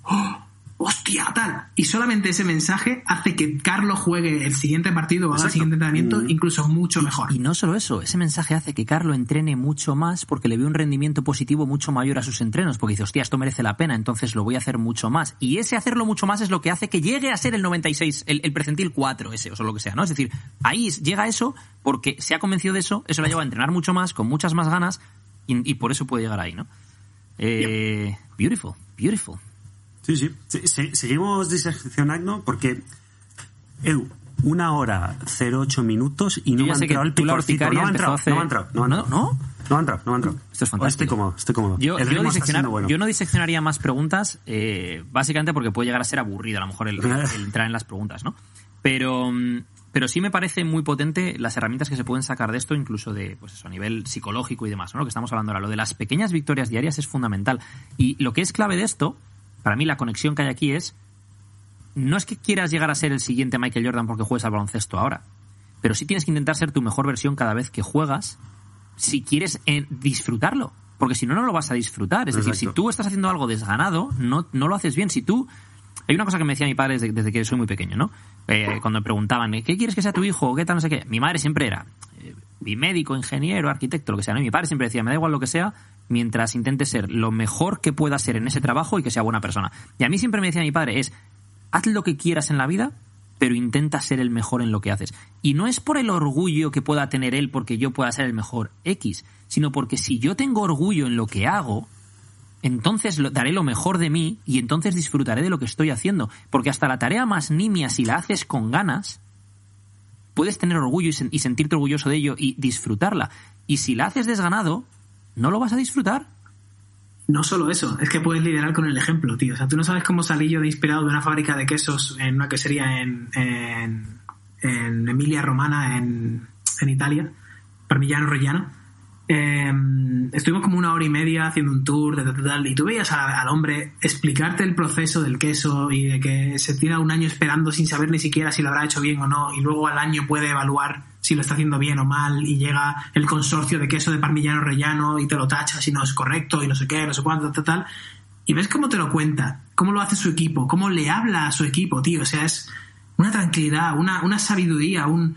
Speaker 3: ¡Oh! Hostia, tal. Y solamente ese mensaje hace que Carlos juegue el siguiente partido o haga el siguiente entrenamiento mm. incluso mucho mejor.
Speaker 2: Y, no solo eso, ese mensaje hace que Carlos entrene mucho más porque le ve un rendimiento positivo mucho mayor a sus entrenos, porque dice, hostia, esto merece la pena, entonces lo voy a hacer mucho más. Y ese hacerlo mucho más es lo que hace que llegue a ser el 96, el, el precentil 4 ese, o lo que sea, ¿no? Es decir, ahí llega eso porque se ha convencido de eso, eso le lleva a entrenar mucho más, con muchas más ganas, y, por eso puede llegar ahí, ¿no? Eh, Beautiful, beautiful.
Speaker 1: Sí, sí. seguimos diseccionando porque, Edu, una hora 08 minutos y no me ha entrado el picorcito. No ha entrado, no ha entrado, no ha entrado. ¿No? No ha entrado, no ha entrado.
Speaker 2: Esto es fantástico.
Speaker 1: Estoy cómodo, estoy cómodo.
Speaker 2: Yo, yo, no diseccionaría más preguntas, eh, básicamente porque puede llegar a ser aburrido a lo mejor el, entrar en las preguntas, ¿no? Pero, pero sí me parece muy potente las herramientas que se pueden sacar de esto, incluso de, pues eso, a nivel psicológico y demás, ¿no? Lo que estamos hablando ahora. Lo de las pequeñas victorias diarias es fundamental. Y lo que es clave de esto para mí la conexión que hay aquí es, no es que quieras llegar a ser el siguiente Michael Jordan porque juegues al baloncesto ahora, pero sí tienes que intentar ser tu mejor versión cada vez que juegas si quieres eh, disfrutarlo. Porque si no, no lo vas a disfrutar. Es decir, si tú estás haciendo algo desganado, no, no lo haces bien. Si tú... Hay una cosa que me decía mi padre desde, que soy muy pequeño, ¿no? Eh, cuando me preguntaban, ¿qué quieres que sea tu hijo? ¿Qué tal? No sé qué. Mi madre siempre era eh, médico, ingeniero, arquitecto, lo que sea. ¿no? mi padre siempre decía, me da igual lo que sea, mientras intente ser lo mejor que pueda ser en ese trabajo y que sea buena persona. Y a mí siempre me decía mi padre es, haz lo que quieras en la vida, pero intenta ser el mejor en lo que haces. Y no es por el orgullo que pueda tener él porque yo pueda ser el mejor X, sino porque si yo tengo orgullo en lo que hago, entonces daré lo mejor de mí y entonces disfrutaré de lo que estoy haciendo. Porque hasta la tarea más nimia, si la haces con ganas, puedes tener orgullo y, sentirte orgulloso de ello y disfrutarla. Y si la haces desganado, no lo vas a disfrutar.
Speaker 3: No solo eso, es que puedes liderar con el ejemplo, tío. O sea, tú no sabes cómo salí yo de inspirado de una fábrica de quesos en una quesería en, en, en Emilia Romana, en, en Italia, Parmigiano Reggiano eh, estuvimos como una hora y media haciendo un tour de tal, y tú veías al hombre explicarte el proceso del queso y de que se tira un año esperando sin saber ni siquiera si lo habrá hecho bien o no y luego al año puede evaluar si lo está haciendo bien o mal y llega el consorcio de queso de parmillano rellano y te lo tacha si no es correcto y no sé qué, no sé cuánto, tal, tal. Y ves cómo te lo cuenta, cómo lo hace su equipo, cómo le habla a su equipo, tío. O sea, es una tranquilidad, una, una sabiduría, un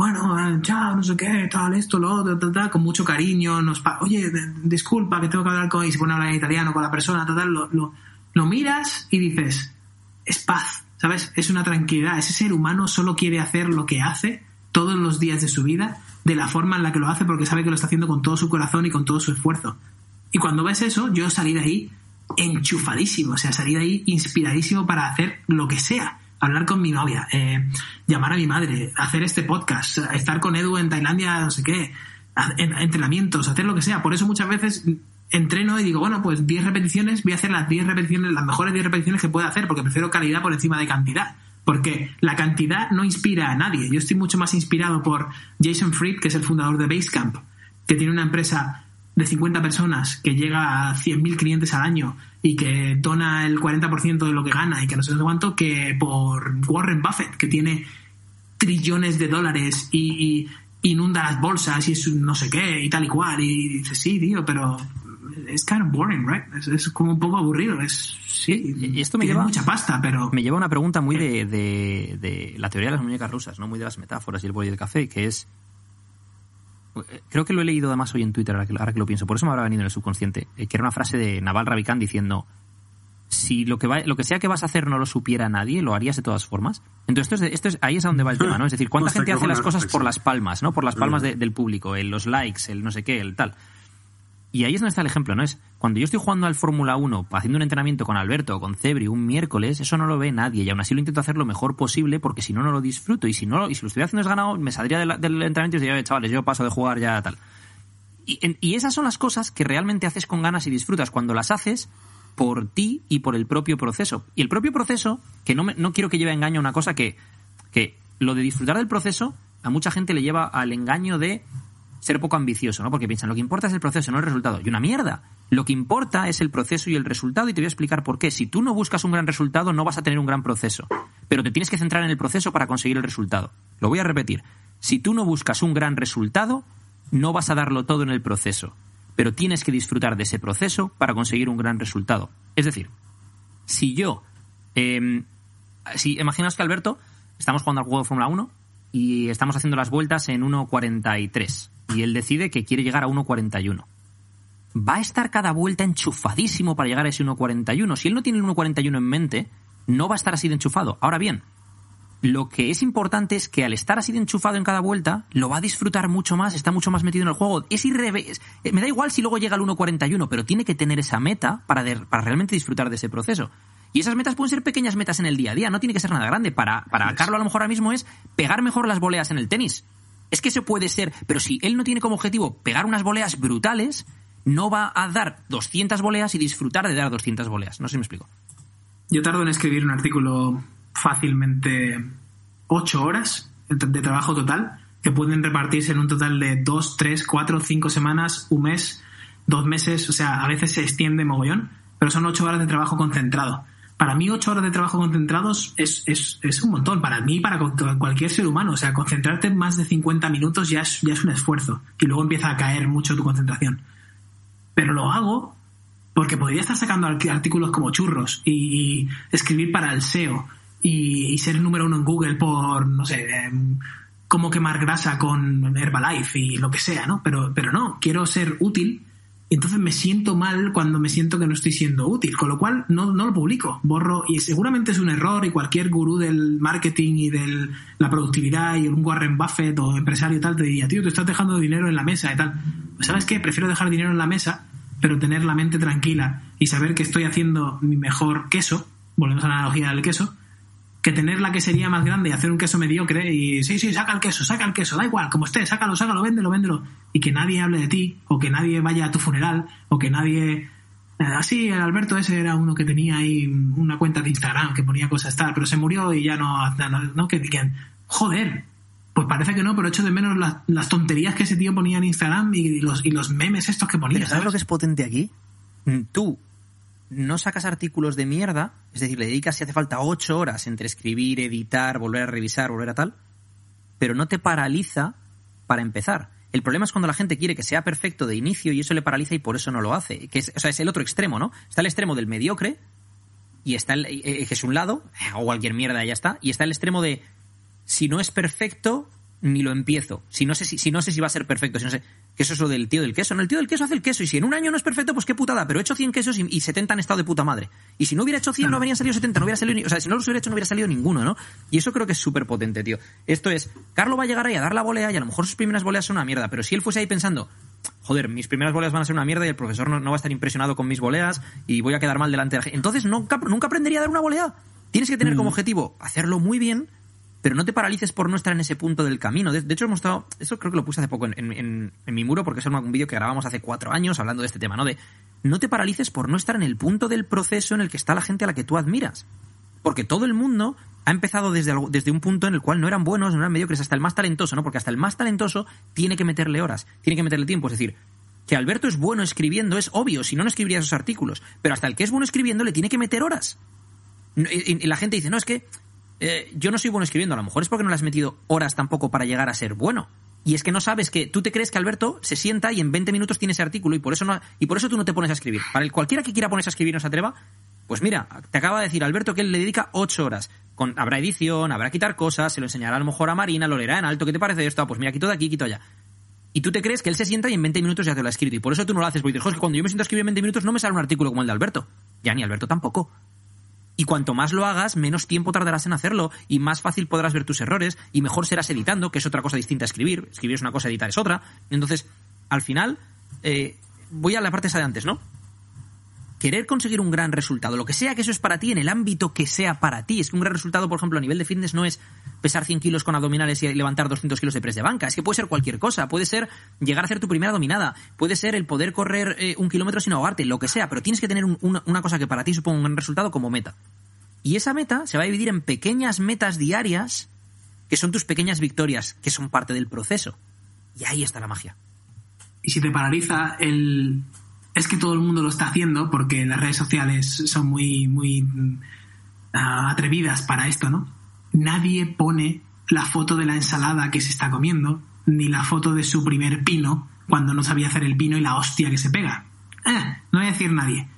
Speaker 3: bueno, chao, no sé qué, tal, esto, lo otro, tal, tal, con mucho cariño, nos oye, disculpa que tengo que hablar con, y se pone a hablar en italiano con la persona, tal, tal, lo, lo, lo miras y dices, es paz, ¿sabes? Es una tranquilidad, ese ser humano solo quiere hacer lo que hace todos los días de su vida, de la forma en la que lo hace, porque sabe que lo está haciendo con todo su corazón y con todo su esfuerzo. Y cuando ves eso, yo salí de ahí enchufadísimo, o sea, salí de ahí inspiradísimo para hacer lo que sea hablar con mi novia, eh, llamar a mi madre, hacer este podcast, estar con Edu en Tailandia, no sé qué, entrenamientos, hacer lo que sea. Por eso muchas veces entreno y digo, bueno, pues 10 repeticiones, voy a hacer las 10 repeticiones, las mejores 10 repeticiones que pueda hacer, porque prefiero calidad por encima de cantidad. Porque la cantidad no inspira a nadie. Yo estoy mucho más inspirado por Jason Fried, que es el fundador de Basecamp, que tiene una empresa de 50 personas que llega a 100.000 clientes al año y que dona el 40% de lo que gana y que no sé cuánto, que por Warren Buffett, que tiene trillones de dólares y, inunda las bolsas y es no sé qué y tal y cual. Y dices, sí, tío, pero es kind of boring, right? Es, como un poco aburrido. Es, sí,
Speaker 2: y esto me lleva
Speaker 3: mucha pasta, pero...
Speaker 2: Me lleva una pregunta muy de, de, de, la teoría de las muñecas rusas, ¿no? Muy de las metáforas y el boli del café, que es creo que lo he leído además hoy en Twitter, ahora que, lo pienso, por eso me habrá venido en el subconsciente, eh, que era una frase de Naval Ravikant diciendo, si lo que, va, lo que sea que vas a hacer no lo supiera nadie, lo harías de todas formas. Entonces, esto es, ahí es a donde va el tema, ¿no? Es decir, ¿cuánta gente hace las cosas por las palmas, ¿no? Por las palmas del público, el, los likes, el no sé qué, el tal. Y ahí es donde está el ejemplo, ¿no? Es cuando yo estoy jugando al Fórmula 1, haciendo un entrenamiento con Alberto o con Cebri un miércoles, eso no lo ve nadie. Y aún así lo intento hacer lo mejor posible porque si no, no lo disfruto. Y si no y si lo estuviera haciendo ganado, me saldría del, entrenamiento y diría, chavales, yo paso de jugar ya tal. Y, y esas son las cosas que realmente haces con ganas y disfrutas. Cuando las haces por ti y por el propio proceso. Y el propio proceso, que no, me, no quiero que lleve a engaño una cosa que, que lo de disfrutar del proceso a mucha gente le lleva al engaño de ser poco ambicioso, ¿no? Porque piensan, lo que importa es el proceso, no el resultado. Y una mierda. Lo que importa es el proceso y el resultado y te voy a explicar por qué. Si tú no buscas un gran resultado, no vas a tener un gran proceso. Pero te tienes que centrar en el proceso para conseguir el resultado. Lo voy a repetir. Si tú no buscas un gran resultado, no vas a darlo todo en el proceso. Pero tienes que disfrutar de ese proceso para conseguir un gran resultado. Es decir, si yo... Eh, si imaginaos que Alberto, estamos jugando al juego de Fórmula 1 y estamos haciendo las vueltas en 1.43 y él decide que quiere llegar a 1.41. Va a estar cada vuelta enchufadísimo para llegar a ese 1.41. Si él no tiene el 1.41 en mente, no va a estar así de enchufado. Ahora bien, lo que es importante es que al estar así de enchufado en cada vuelta, lo va a disfrutar mucho más, está mucho más metido en el juego. Es irrevés. Me da igual si luego llega al 1.41, pero tiene que tener esa meta para, de, para realmente disfrutar de ese proceso. Y esas metas pueden ser pequeñas metas en el día a día, no tiene que ser nada grande. Para, para Carlos a lo mejor ahora mismo es pegar mejor las voleas en el tenis. Es que eso puede ser, pero si él no tiene como objetivo pegar unas voleas brutales, no va a dar 200 voleas y disfrutar de dar 200 voleas. No sé si me explico.
Speaker 3: Yo tardo en escribir un artículo fácilmente 8 horas de trabajo total, que pueden repartirse en un total de 2, 3, 4, 5 semanas, un mes, dos meses, o sea, a veces se extiende mogollón, pero son 8 horas de trabajo concentrado para mí ocho horas de trabajo concentrados es, es, es, un montón, para mí y para cualquier ser humano. O sea, concentrarte en más de 50 minutos ya es, ya es un esfuerzo y luego empieza a caer mucho tu concentración. Pero lo hago porque podría estar sacando artículos como churros y, escribir para el SEO y, ser el número uno en Google por, no sé, eh, cómo quemar grasa con Herbalife y lo que sea, ¿no? Pero, pero no, quiero ser útil entonces me siento mal cuando me siento que no estoy siendo útil, con lo cual no, lo publico, borro y seguramente es un error y cualquier gurú del marketing y de la productividad y un Warren Buffett o empresario tal te diría, tío, te estás dejando dinero en la mesa y tal. Pues sabes qué, prefiero dejar dinero en la mesa, pero tener la mente tranquila y saber que estoy haciendo mi mejor queso, volvemos a la analogía del queso, que tener la quesería más grande y hacer un queso mediocre y sí, sí, saca el queso, saca el queso, da igual, como esté, sácalo, sácalo, véndelo, véndelo. Y que nadie hable de ti, o que nadie vaya a tu funeral, o que nadie... Así, el Alberto ese era uno que tenía ahí una cuenta de Instagram que ponía cosas tal, pero se murió y ya no... no, que, que, joder, pues parece que no, pero echo de menos las, las, tonterías que ese tío ponía en Instagram y los, y los memes estos que ponía.
Speaker 2: ¿Sabes, ¿Sabes lo que es potente aquí? Tú no sacas artículos de mierda, es decir, le dedicas si hace falta ocho horas entre escribir, editar, volver a revisar, volver a tal, pero no te paraliza para empezar. El problema es cuando la gente quiere que sea perfecto de inicio y eso le paraliza y por eso no lo hace. Que o sea, es el otro extremo, ¿no? Está el extremo del mediocre y está el, eh, que es un lado, o cualquier mierda ya está, y está el extremo de si no es perfecto, ni lo empiezo. Si no sé si, si no sé si va a ser perfecto, si no sé. Que eso es lo del tío del queso. No, el tío del queso hace el queso. Y si en un año no es perfecto, pues qué putada. Pero he hecho 100 quesos y, y 70 han estado de puta madre. Y si no hubiera hecho 100, claro. no habrían salido 70. No hubiera salido ni, O sea, si no los hubiera hecho, no hubiera salido ninguno, ¿no? Y eso creo que es súper potente, tío. Esto es, Carlos va a llegar ahí a dar la volea y a lo mejor sus primeras voleas son una mierda. Pero si él fuese ahí pensando, joder, mis primeras voleas van a ser una mierda y el profesor no, no va a estar impresionado con mis voleas y voy a quedar mal delante de la gente. Entonces nunca, nunca aprendería a dar una volea. Tienes que tener mm. como objetivo hacerlo muy bien pero no te paralices por no estar en ese punto del camino. De, hecho, hemos estado, eso creo que lo puse hace poco en, mi muro, porque es un vídeo que grabamos hace cuatro años hablando de este tema, ¿no? De no te paralices por no estar en el punto del proceso en el que está la gente a la que tú admiras. Porque todo el mundo ha empezado desde, desde un punto en el cual no eran buenos, no eran mediocres, hasta el más talentoso, ¿no? Porque hasta el más talentoso tiene que meterle horas, tiene que meterle tiempo. Es decir, que Alberto es bueno escribiendo es obvio, si no, no escribiría esos artículos. Pero hasta el que es bueno escribiendo le tiene que meter horas. Y la gente dice, no, es que eh, yo no soy bueno escribiendo, a lo mejor es porque no le has metido horas tampoco para llegar a ser bueno. Y es que no sabes que tú te crees que Alberto se sienta y en 20 minutos tiene ese artículo y por eso no y por eso tú no te pones a escribir. Para el cualquiera que quiera ponerse a escribir no se atreva, pues mira, te acaba de decir Alberto que él le dedica 8 horas. Con, habrá edición, habrá quitar cosas, se lo enseñará a lo mejor a Marina, lo leerá en alto, ¿qué te parece esto? Ah, pues mira, quito de aquí, quito allá. Y tú te crees que él se sienta y en 20 minutos ya te lo ha escrito. Y por eso tú no lo haces, porque dices, es que cuando yo me siento a escribir en 20 minutos no me sale un artículo como el de Alberto. Ya ni Alberto tampoco. Y cuanto más lo hagas, menos tiempo tardarás en hacerlo y más fácil podrás ver tus errores y mejor serás editando, que es otra cosa distinta a escribir. Escribir es una cosa, editar es otra. Entonces, al final, eh, voy a la parte esa de antes, ¿no? Querer conseguir un gran resultado, lo que sea que eso es para ti, en el ámbito que sea para ti. Es que un gran resultado, por ejemplo, a nivel de fitness no es pesar 100 kilos con abdominales y levantar 200 kilos de press de banca. Es que puede ser cualquier cosa. Puede ser llegar a hacer tu primera dominada. Puede ser el poder correr eh, un kilómetro sin ahogarte, lo que sea. Pero tienes que tener un- una, una cosa que para ti suponga un gran resultado como meta. Y esa meta se va a dividir en pequeñas metas diarias que son tus pequeñas victorias, que son parte del proceso. Y ahí está la magia.
Speaker 3: Y si te paraliza el... Es que todo el mundo lo está haciendo porque las redes sociales son muy, muy mm, ah, atrevidas para esto, ¿no? Nadie pone la foto de la ensalada que se está comiendo, ni la foto de su primer pino cuando no sabía hacer el pino y la hostia que se pega. Eh, no voy a decir nadie.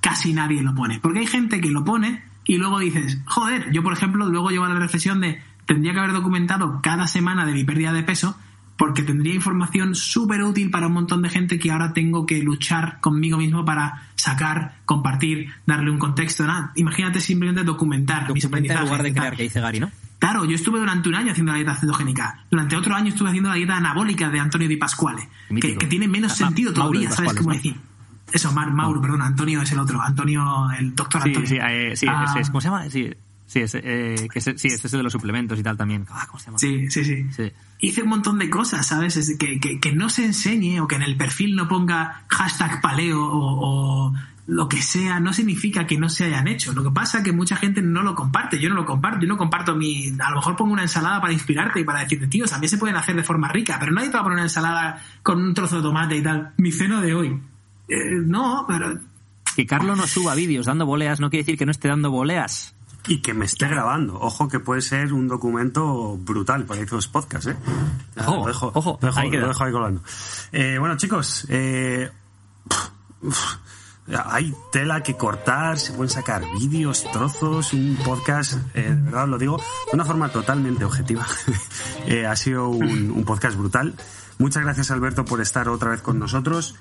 Speaker 3: Casi nadie lo pone. Porque hay gente que lo pone y luego dices, joder, yo por ejemplo luego llevo a la reflexión de tendría que haber documentado cada semana de mi pérdida de peso porque tendría información súper útil para un montón de gente que ahora tengo que luchar conmigo mismo para sacar, compartir, darle un contexto. Nada, imagínate simplemente documentar mis
Speaker 2: Documenta en
Speaker 3: aprendizajes.
Speaker 2: lugar de crear, que dice Gary, ¿no?
Speaker 3: Claro, yo estuve durante un año haciendo la dieta cetogénica. Durante otro año estuve haciendo la dieta anabólica de Antonio Di Pasquale. Que, tiene menos
Speaker 2: Ah, Ma-
Speaker 3: sentido
Speaker 2: Mauro
Speaker 3: todavía, ¿sabes cómo
Speaker 2: ¿no?
Speaker 3: decir? Eso, Mar- Mauro, perdón, Antonio es el otro. Antonio, el doctor
Speaker 2: Sí,
Speaker 3: Antonio.
Speaker 2: sí, eh, sí,
Speaker 3: Ah,
Speaker 2: ese es, ¿cómo se llama? Sí, sí, ese, eh, que ese- sí, ese es de los suplementos y tal también. Ah, ¿Cómo se llama?
Speaker 3: Sí, sí, sí.
Speaker 2: Sí.
Speaker 3: Hice un montón de cosas, ¿sabes? Es que, que, que no se enseñe o que en el perfil no ponga hashtag paleo o, o lo que sea, no significa que no se hayan hecho. Lo que pasa es que mucha gente no lo comparte. Yo no lo comparto. Yo no comparto mi... A lo mejor pongo una ensalada para inspirarte y para decirte, tío, también se pueden hacer de forma rica, pero nadie te va a poner una ensalada con un trozo de tomate y tal. Mi cena de hoy. Eh, no, pero...
Speaker 2: Que Carlos no suba vídeos dando boleas no quiere decir que no esté dando boleas.
Speaker 1: Y que me esté grabando. Ojo que puede ser un documento brutal para esos podcasts, ¿eh?
Speaker 2: Ojo,
Speaker 1: lo dejo,
Speaker 2: ojo,
Speaker 1: lo dejo,
Speaker 2: ahí queda.
Speaker 1: lo dejo ahí colgando. Eh, bueno, chicos, eh, hay tela que cortar, se pueden sacar vídeos, trozos, un podcast, eh, de verdad lo digo, de una forma totalmente objetiva. Eh, ha sido un, un podcast brutal. Muchas gracias, Alberto, por estar otra vez con nosotros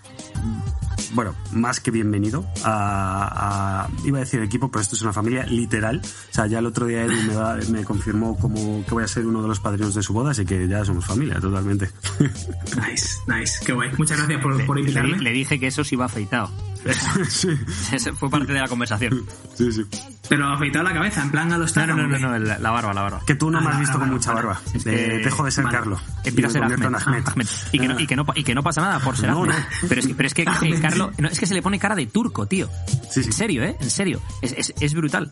Speaker 1: bueno, más que bienvenido a, a- iba a decir equipo, pero esto es una familia literal. O sea, ya el otro día Edu me, va- me confirmó como que voy a ser uno de los padrinos de su boda, así que ya somos familia, totalmente.
Speaker 3: Nice, nice. Qué guay. Muchas gracias por, por
Speaker 2: Le,
Speaker 3: invitarme.
Speaker 2: le dije que eso sí iba afeitado.
Speaker 1: sí,
Speaker 2: Ese fue parte de la conversación.
Speaker 1: sí, sí.
Speaker 3: Pero afeitado la cabeza, en plan a los
Speaker 2: No, no, no, no, no, la, la barba, la barba.
Speaker 1: Que tú no me has
Speaker 3: Ah,
Speaker 1: visto con mucha
Speaker 3: vale.
Speaker 1: barba.
Speaker 2: Es que-
Speaker 1: dejo de ser
Speaker 3: vale.
Speaker 1: Carlos.
Speaker 2: Empieza a
Speaker 1: Y
Speaker 2: ser
Speaker 1: me convierto
Speaker 2: Ahmed.
Speaker 1: en Ahmed.
Speaker 2: Ahmed. Y, que no, y, que no, pa- y que no pasa nada por ser
Speaker 1: No,
Speaker 2: Ahmed.
Speaker 1: no.
Speaker 2: Pero es que, pero es que eh, Carlos, no, es que se le pone cara de turco, tío.
Speaker 1: Sí, sí.
Speaker 2: En serio, ¿eh? En serio. Es, es, es brutal.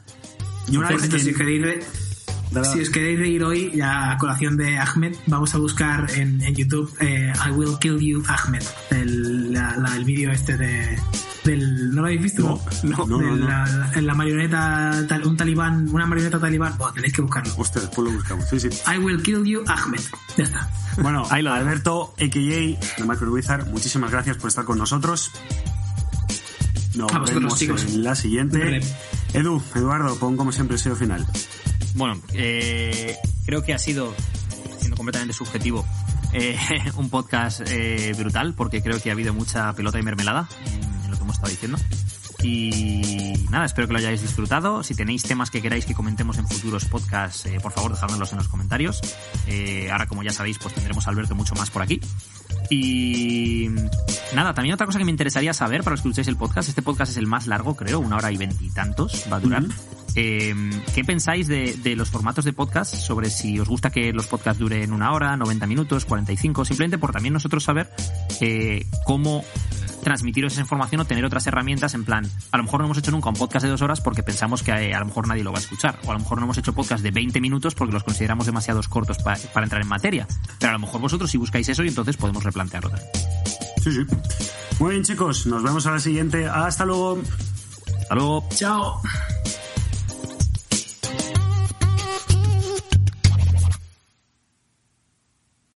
Speaker 1: Y una vez
Speaker 3: cierto, si os queréis re-
Speaker 1: Dale,
Speaker 3: Si os queréis reír hoy, ya a colación de Ahmed, vamos a buscar en, en YouTube eh, I Will Kill You Ahmed, el, la- la- el vídeo este de, del... ¿No lo habéis visto?
Speaker 1: No, no,
Speaker 3: De
Speaker 1: no, no.
Speaker 3: La, en la marioneta, tal- un talibán, una marioneta talibán, bueno, tenéis que buscarlo.
Speaker 1: Hostia, después lo buscamos. Sí, sí.
Speaker 3: I Will Kill You Ahmed, ya está.
Speaker 1: Bueno,
Speaker 2: Ahí lo.
Speaker 1: Alberto, a.k.a. de Macro Wizard, muchísimas gracias por estar con nosotros. Nos vemos
Speaker 3: chicos.
Speaker 1: en la siguiente.
Speaker 3: Vale.
Speaker 1: Edu, Eduardo, pon como siempre el sello final.
Speaker 2: Bueno, eh, creo que ha sido, siendo completamente subjetivo, eh, un podcast eh, brutal, porque creo que ha habido mucha pelota y mermelada en, lo que hemos estado diciendo. Y nada, espero que lo hayáis disfrutado. Si tenéis temas que queráis que comentemos en futuros podcasts, eh, por favor, dejádmelos en los comentarios. Eh, ahora, como ya sabéis, pues tendremos a Alberto mucho más por aquí. Y nada, también otra cosa que me interesaría saber para los que escucháis el podcast, este podcast es el más largo, creo, una hora y veintitantos va a durar. Eh, ¿Qué pensáis de, de los formatos de podcast? Sobre si os gusta que los podcasts duren una hora, 90 minutos, 45, simplemente por también nosotros saber eh, cómo transmitiros esa información o tener otras herramientas en plan, a lo mejor no hemos hecho nunca un podcast de dos horas porque pensamos que eh, a lo mejor nadie lo va a escuchar, o a lo mejor no hemos hecho podcast de 20 minutos porque los consideramos demasiados cortos pa- para entrar en materia, pero a lo mejor vosotros sí buscáis eso y entonces podemos replantearlo también.
Speaker 1: Sí, sí. Muy bien, chicos, nos vemos a la siguiente. Hasta luego.
Speaker 2: Hasta luego.
Speaker 3: Chao.